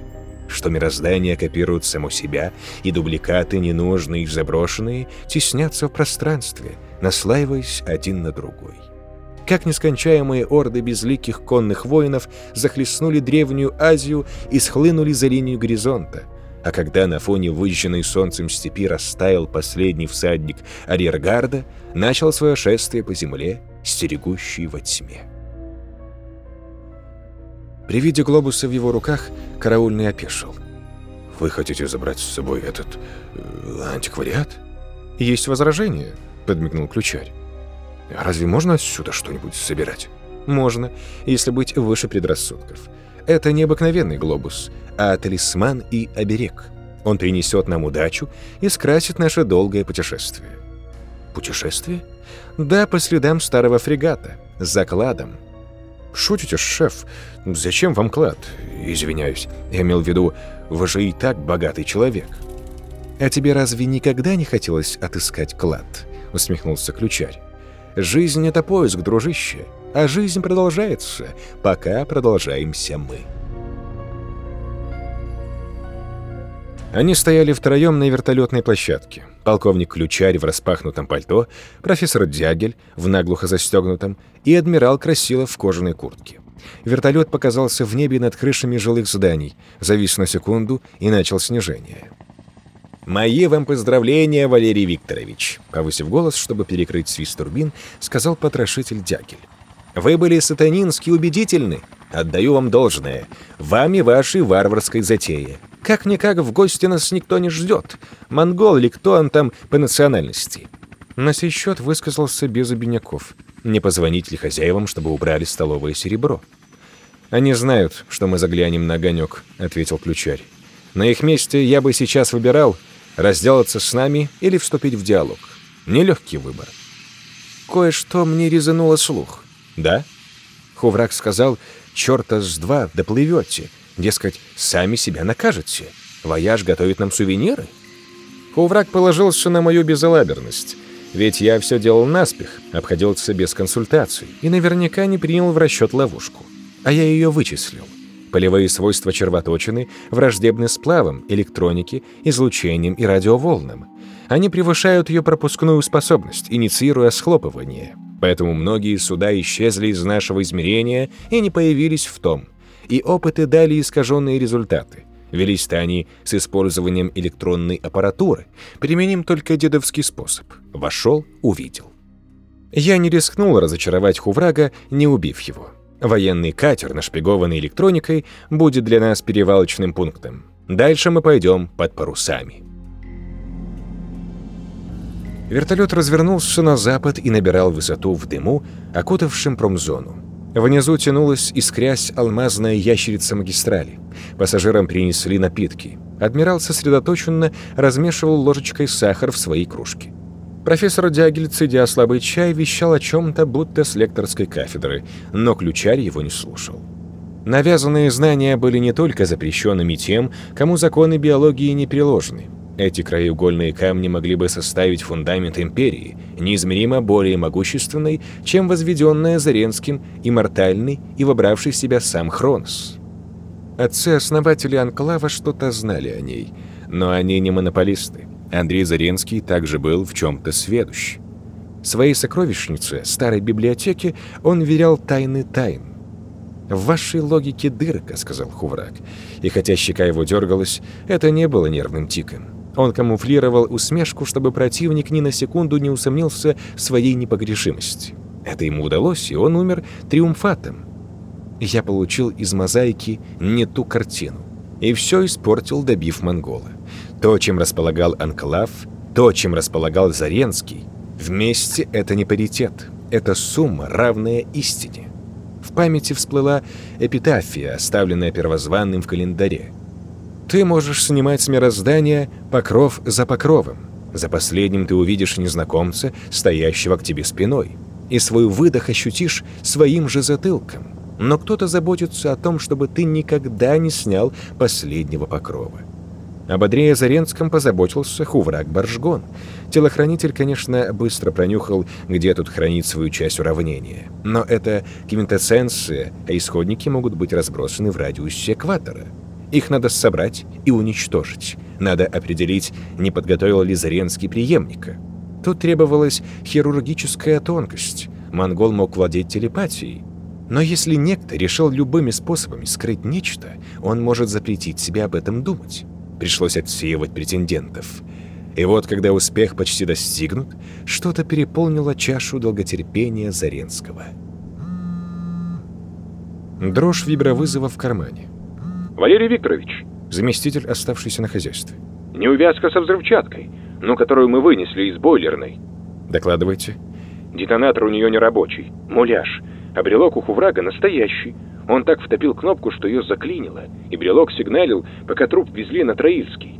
Что мироздание копирует само себя, и дубликаты, ненужные и заброшенные, теснятся в пространстве, наслаиваясь один на другой как нескончаемые орды безликих конных воинов захлестнули древнюю Азию и схлынули за линию горизонта. А когда на фоне выжженной солнцем степи растаял последний всадник Арьергарда, начал свое шествие по земле, стерегущий во тьме. При виде глобуса в его руках караульный опешил. «Вы хотите забрать с собой этот... Э, антиквариат?» «Есть возражение», — подмигнул ключарь. Разве можно отсюда что-нибудь собирать? Можно, если быть выше предрассудков. Это не обыкновенный глобус, а талисман и оберег. Он принесет нам удачу и скрасит наше долгое путешествие. Путешествие? Да, по следам старого фрегата, с закладом. Шутите, шеф? Зачем вам клад? Извиняюсь, я имел в виду, вы же и так богатый человек. А тебе разве никогда не хотелось отыскать клад? Усмехнулся ключарь. Жизнь — это поиск, дружище, а жизнь продолжается, пока продолжаемся мы. Они стояли втроем на вертолетной площадке. Полковник Ключарь в распахнутом пальто, профессор Дягель в наглухо застегнутом и адмирал Красилов в кожаной куртке. Вертолет показался в небе над крышами жилых зданий, завис на секунду и начал снижение. «Мои вам поздравления, Валерий Викторович!» Повысив голос, чтобы перекрыть свист турбин, сказал потрошитель Дягель. «Вы были сатанински убедительны. Отдаю вам должное. Вами вашей варварской затеи. Как-никак в гости нас никто не ждет. Монгол ли кто он там по национальности?» На сей счет высказался без обиняков. Не позвонить ли хозяевам, чтобы убрали столовое серебро? «Они знают, что мы заглянем на огонек», — ответил ключарь. «На их месте я бы сейчас выбирал, разделаться с нами или вступить в диалог. Нелегкий выбор. Кое-что мне резануло слух. Да? Хуврак сказал, черта с два доплывете. Дескать, сами себя накажете. Вояж готовит нам сувениры. Но враг положился на мою безалаберность. Ведь я все делал наспех, обходился без консультаций и наверняка не принял в расчет ловушку. А я ее вычислил. Полевые свойства червоточины враждебны сплавам, электронике, излучениям и радиоволнам. Они превышают ее пропускную способность, инициируя схлопывание. Поэтому многие суда исчезли из нашего измерения и не появились в том. И опыты дали искаженные результаты. Велись-то они с использованием электронной аппаратуры. Применим только дедовский способ. Вошел, увидел. Я не рискнул разочаровать Хуврага, не убив его. Военный катер, нашпигованный электроникой, будет для нас перевалочным пунктом. Дальше мы пойдем под парусами. Вертолет развернулся на запад и набирал высоту в дыму, окутавшем промзону. Внизу тянулась, искрясь, алмазная ящерица магистрали. Пассажирам принесли напитки. Адмирал сосредоточенно размешивал ложечкой сахар в своей кружке. Профессор Дягель, цедя слабый чай, вещал о чем-то, будто с лекторской кафедры, но ключарь его не слушал. Навязанные знания были не только запрещенными тем, кому законы биологии не приложены. Эти краеугольные камни могли бы составить фундамент империи, неизмеримо более могущественной, чем возведенная Заренским, иммортальный и вобравший в себя сам Хронос. Отцы-основатели Анклава что-то знали о ней, но они не монополисты. Андрей Заренский также был в чем-то сведущ. Своей сокровищнице, старой библиотеке, он верял тайны тайн. «В вашей логике дырка», — сказал Хуврак. И хотя щека его дергалась, это не было нервным тиком. Он камуфлировал усмешку, чтобы противник ни на секунду не усомнился в своей непогрешимости. Это ему удалось, и он умер триумфатом. Я получил из мозаики не ту картину. И все испортил, добив монгола. То, чем располагал анклав, То, чем располагал Заренский, вместе это не паритет, это сумма, равная истине. В памяти всплыла эпитафия, оставленная первозванным в календаре. Ты можешь снимать с мироздания покров за покровом. За последним ты увидишь незнакомца, стоящего к тебе спиной, и свой выдох ощутишь своим же затылком. Но кто-то заботится о том, чтобы ты никогда не снял последнего покрова. Об Андрея Заренском позаботился Хуврак Баржгон. Телохранитель, конечно, быстро пронюхал, где тут хранить свою часть уравнения. Но это квинтэссенция, а исходники могут быть разбросаны в радиусе экватора. Их надо собрать и уничтожить. Надо определить, не подготовил ли Заренский преемника. Тут требовалась хирургическая тонкость. Монгол мог владеть телепатией. Но если некто решил любыми способами скрыть нечто, он может запретить себе об этом думать пришлось отсеивать претендентов. И вот, когда успех почти достигнут, что-то переполнило чашу долготерпения Заренского. Дрожь вибровызова в кармане. «Валерий Викторович!» Заместитель, оставшийся на хозяйстве. «Неувязка со взрывчаткой, ну, которую мы вынесли из бойлерной». «Докладывайте». «Детонатор у нее не рабочий. Муляж. А брелок у Хуврага настоящий. Он так втопил кнопку, что ее заклинило, и брелок сигналил, пока труп везли на Троильский.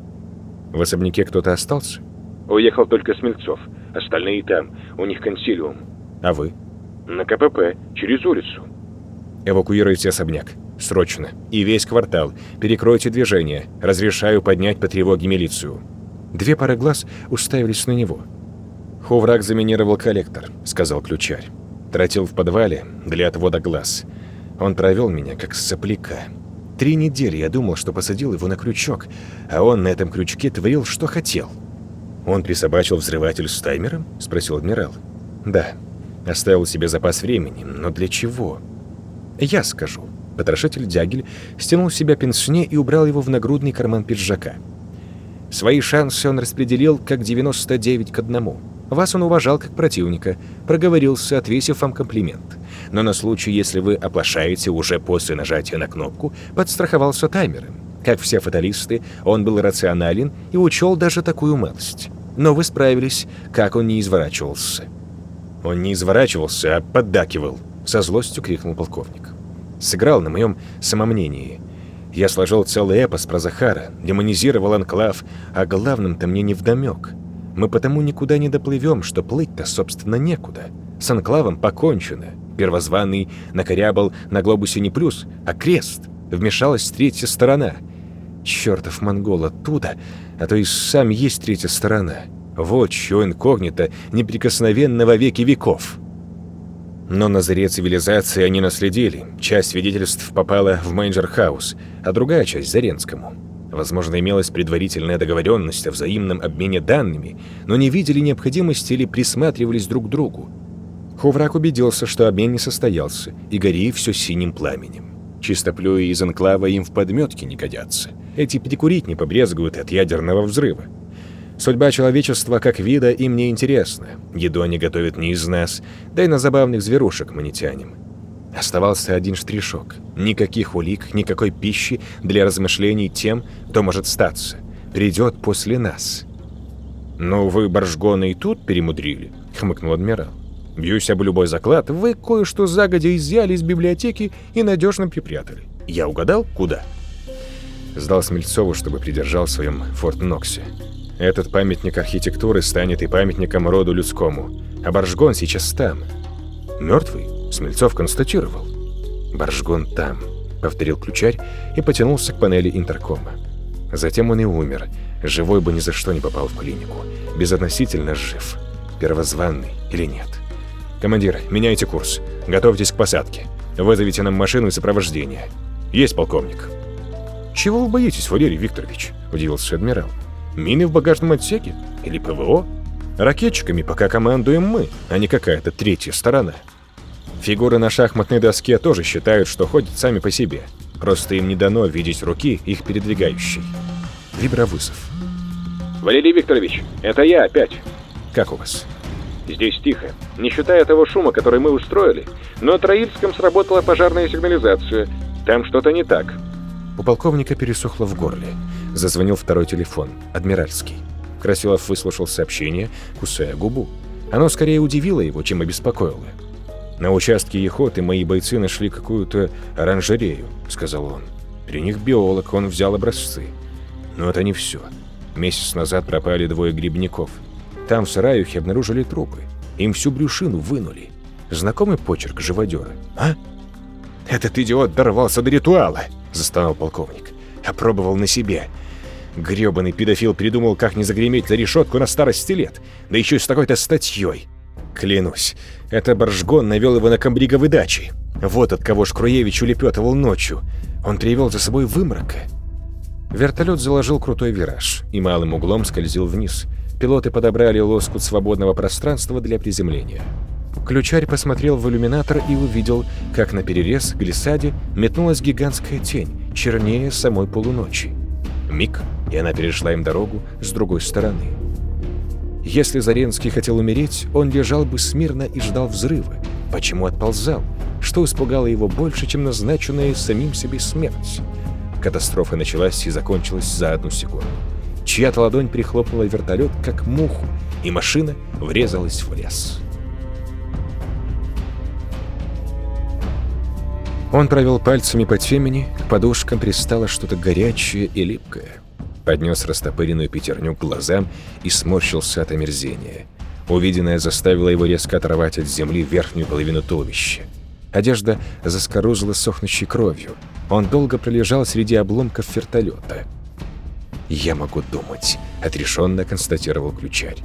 В особняке кто-то остался? Уехал только Смельцов. Остальные там. У них консилиум. А вы? На КПП. Через улицу. Эвакуируйте особняк. Срочно. И весь квартал. Перекройте движение. Разрешаю поднять по тревоге милицию. Две пары глаз уставились на него. Хуврак заминировал коллектор, сказал ключарь. Тратил в подвале для отвода глаз. Он провел меня как сопляка. Три недели я думал, что посадил его на крючок, а он на этом крючке творил, что хотел. «Он присобачил взрыватель с таймером?» – спросил адмирал. «Да. Оставил себе запас времени, но для чего?» «Я скажу». Потрошитель Дягель стянул с себя пенсне и убрал его в нагрудный карман пиджака. Свои шансы он распределил как 99 к одному. Вас он уважал как противника, проговорился, отвесив вам комплимент но на случай, если вы оплошаете уже после нажатия на кнопку, подстраховался таймером. Как все фаталисты, он был рационален и учел даже такую малость. Но вы справились, как он не изворачивался. Он не изворачивался, а поддакивал, со злостью крикнул полковник. Сыграл на моем самомнении. Я сложил целый эпос про Захара, демонизировал анклав, а главным-то мне не вдомек. Мы потому никуда не доплывем, что плыть-то, собственно, некуда. С анклавом покончено. Первозванный накорябал на глобусе не плюс, а крест. Вмешалась третья сторона. Чертов монгол оттуда, а то и сам есть третья сторона. Вот что инкогнито неприкосновенно во веки веков. Но на заре цивилизации они наследили. Часть свидетельств попала в Мейнджер-хаус, а другая часть – Заренскому. Возможно, имелась предварительная договоренность о взаимном обмене данными, но не видели необходимости или присматривались друг к другу. Хуврак убедился, что обмен не состоялся, и гори все синим пламенем. Чистоплюи из анклава им в подметке не годятся. Эти перекурить не побрезгуют от ядерного взрыва. Судьба человечества как вида им не интересна. Еду они готовят не из нас, да и на забавных зверушек мы не тянем. Оставался один штришок. Никаких улик, никакой пищи для размышлений тем, кто может статься. Придет после нас. «Ну, вы, Боржгона, и тут перемудрили», — хмыкнул адмирал. Бьюсь об любой заклад, вы кое-что загодя изъяли из библиотеки и надежно припрятали. Я угадал, куда? Сдал Смельцову, чтобы придержал в своем Форт Ноксе. Этот памятник архитектуры станет и памятником роду людскому. А Баржгон сейчас там. Мертвый? Смельцов констатировал. Баржгон там, повторил ключарь и потянулся к панели интеркома. Затем он и умер. Живой бы ни за что не попал в клинику. Безотносительно жив. Первозванный или нет. «Командир, меняйте курс. Готовьтесь к посадке. Вызовите нам машину и сопровождение. Есть, полковник». «Чего вы боитесь, Валерий Викторович?» – удивился адмирал. «Мины в багажном отсеке? Или ПВО? Ракетчиками пока командуем мы, а не какая-то третья сторона. Фигуры на шахматной доске тоже считают, что ходят сами по себе. Просто им не дано видеть руки их передвигающей. Вибровызов. «Валерий Викторович, это я опять». «Как у вас?» Здесь тихо, не считая того шума, который мы устроили. Но в Троильском сработала пожарная сигнализация. Там что-то не так. У полковника пересохло в горле. Зазвонил второй телефон, адмиральский. Красилов выслушал сообщение, кусая губу. Оно скорее удивило его, чем обеспокоило. «На участке Ехоты мои бойцы нашли какую-то оранжерею», — сказал он. «При них биолог, он взял образцы. Но это не все. Месяц назад пропали двое грибников. Там в Сараюхе обнаружили трупы. Им всю брюшину вынули. Знакомый почерк живодера, а?» «Этот идиот дорвался до ритуала», — застонал полковник. «Опробовал на себе. Грёбаный педофил придумал, как не загреметь за решетку на старости лет, да еще и с такой-то статьей. Клянусь, это Боржгон навел его на комбриговой даче. Вот от кого Шкруевич улепетывал ночью. Он привел за собой вымрока. Вертолет заложил крутой вираж и малым углом скользил вниз. Пилоты подобрали лоскут свободного пространства для приземления. Ключарь посмотрел в иллюминатор и увидел, как на перерез к глиссаде метнулась гигантская тень, чернее самой полуночи. Миг, и она перешла им дорогу с другой стороны. Если Заренский хотел умереть, он лежал бы смирно и ждал взрыва. Почему отползал? Что испугало его больше, чем назначенная самим себе смерть? Катастрофа началась и закончилась за одну секунду. Чья-то ладонь прихлопнула вертолет, как муху, и машина врезалась в лес. Он провел пальцами по темени, к подушкам пристало что-то горячее и липкое. Поднес растопыренную пятерню к глазам и сморщился от омерзения. Увиденное заставило его резко оторвать от земли верхнюю половину туловища. Одежда заскорузла сохнущей кровью. Он долго пролежал среди обломков вертолета. «Я могу думать», — отрешенно констатировал ключарь.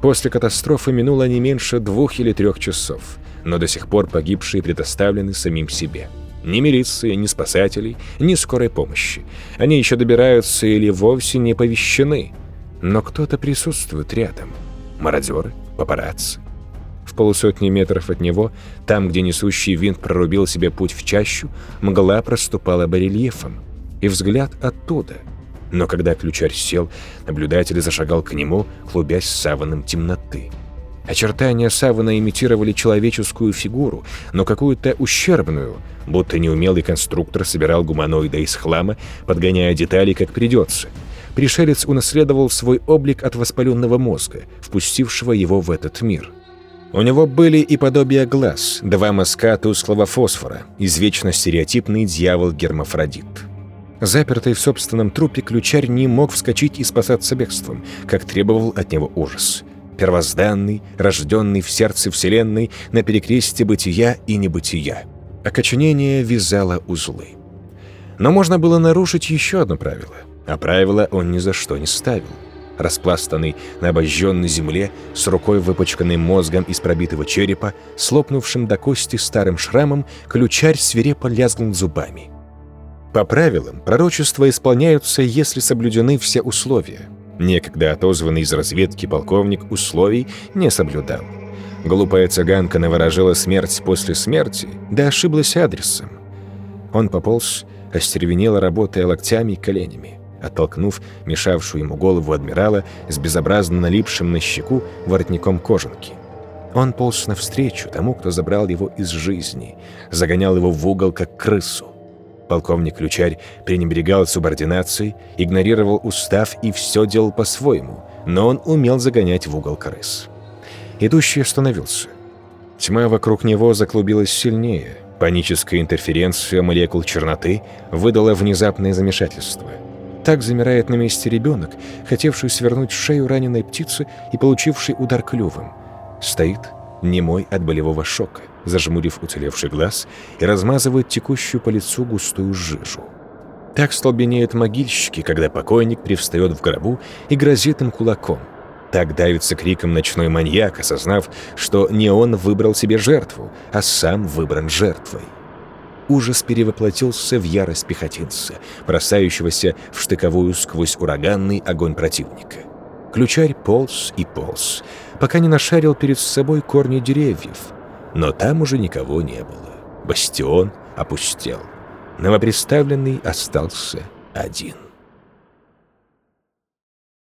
После катастрофы минуло не меньше двух или трех часов — но до сих пор погибшие предоставлены самим себе. Ни милиции, ни спасателей, ни скорой помощи. Они еще добираются или вовсе не повещены. Но кто-то присутствует рядом. Мародеры, папарацци. В полусотни метров от него, там, где несущий винт прорубил себе путь в чащу, мгла проступала барельефом. И взгляд оттуда. Но когда ключарь сел, наблюдатель зашагал к нему, клубясь саваном темноты. Очертания савана имитировали человеческую фигуру, но какую-то ущербную, будто неумелый конструктор собирал гуманоида из хлама, подгоняя детали как придется. Пришелец унаследовал свой облик от воспаленного мозга, впустившего его в этот мир. У него были и подобия глаз, два мазка тусклого фосфора, извечно стереотипный дьявол-гермафродит. Запертый в собственном трупе, ключарь не мог вскочить и спасаться бегством, как требовал от него ужас первозданный, рожденный в сердце Вселенной на перекресте бытия и небытия. Окоченение вязало узлы. Но можно было нарушить еще одно правило, а правило он ни за что не ставил. Распластанный на обожженной земле, с рукой выпачканной мозгом из пробитого черепа, слопнувшим до кости старым шрамом, ключарь свирепо лязгнул зубами. По правилам, пророчества исполняются, если соблюдены все условия — Некогда отозванный из разведки полковник условий не соблюдал. Глупая цыганка наворожила смерть после смерти, да ошиблась адресом. Он пополз, остервенело работая локтями и коленями, оттолкнув мешавшую ему голову адмирала с безобразно налипшим на щеку воротником кожанки. Он полз навстречу тому, кто забрал его из жизни, загонял его в угол, как крысу. Полковник Ключарь пренебрегал субординацией, игнорировал устав и все делал по-своему, но он умел загонять в угол крыс. Идущий остановился. Тьма вокруг него заклубилась сильнее. Паническая интерференция молекул черноты выдала внезапное замешательство. Так замирает на месте ребенок, хотевший свернуть шею раненой птицы и получивший удар клювом. Стоит, немой от болевого шока зажмурив уцелевший глаз и размазывает текущую по лицу густую жижу. Так столбенеют могильщики, когда покойник привстает в гробу и грозит им кулаком. Так давится криком ночной маньяк, осознав, что не он выбрал себе жертву, а сам выбран жертвой. Ужас перевоплотился в ярость пехотинца, бросающегося в штыковую сквозь ураганный огонь противника. Ключарь полз и полз, пока не нашарил перед собой корни деревьев — но там уже никого не было. Бастион опустел. Новоприставленный остался один.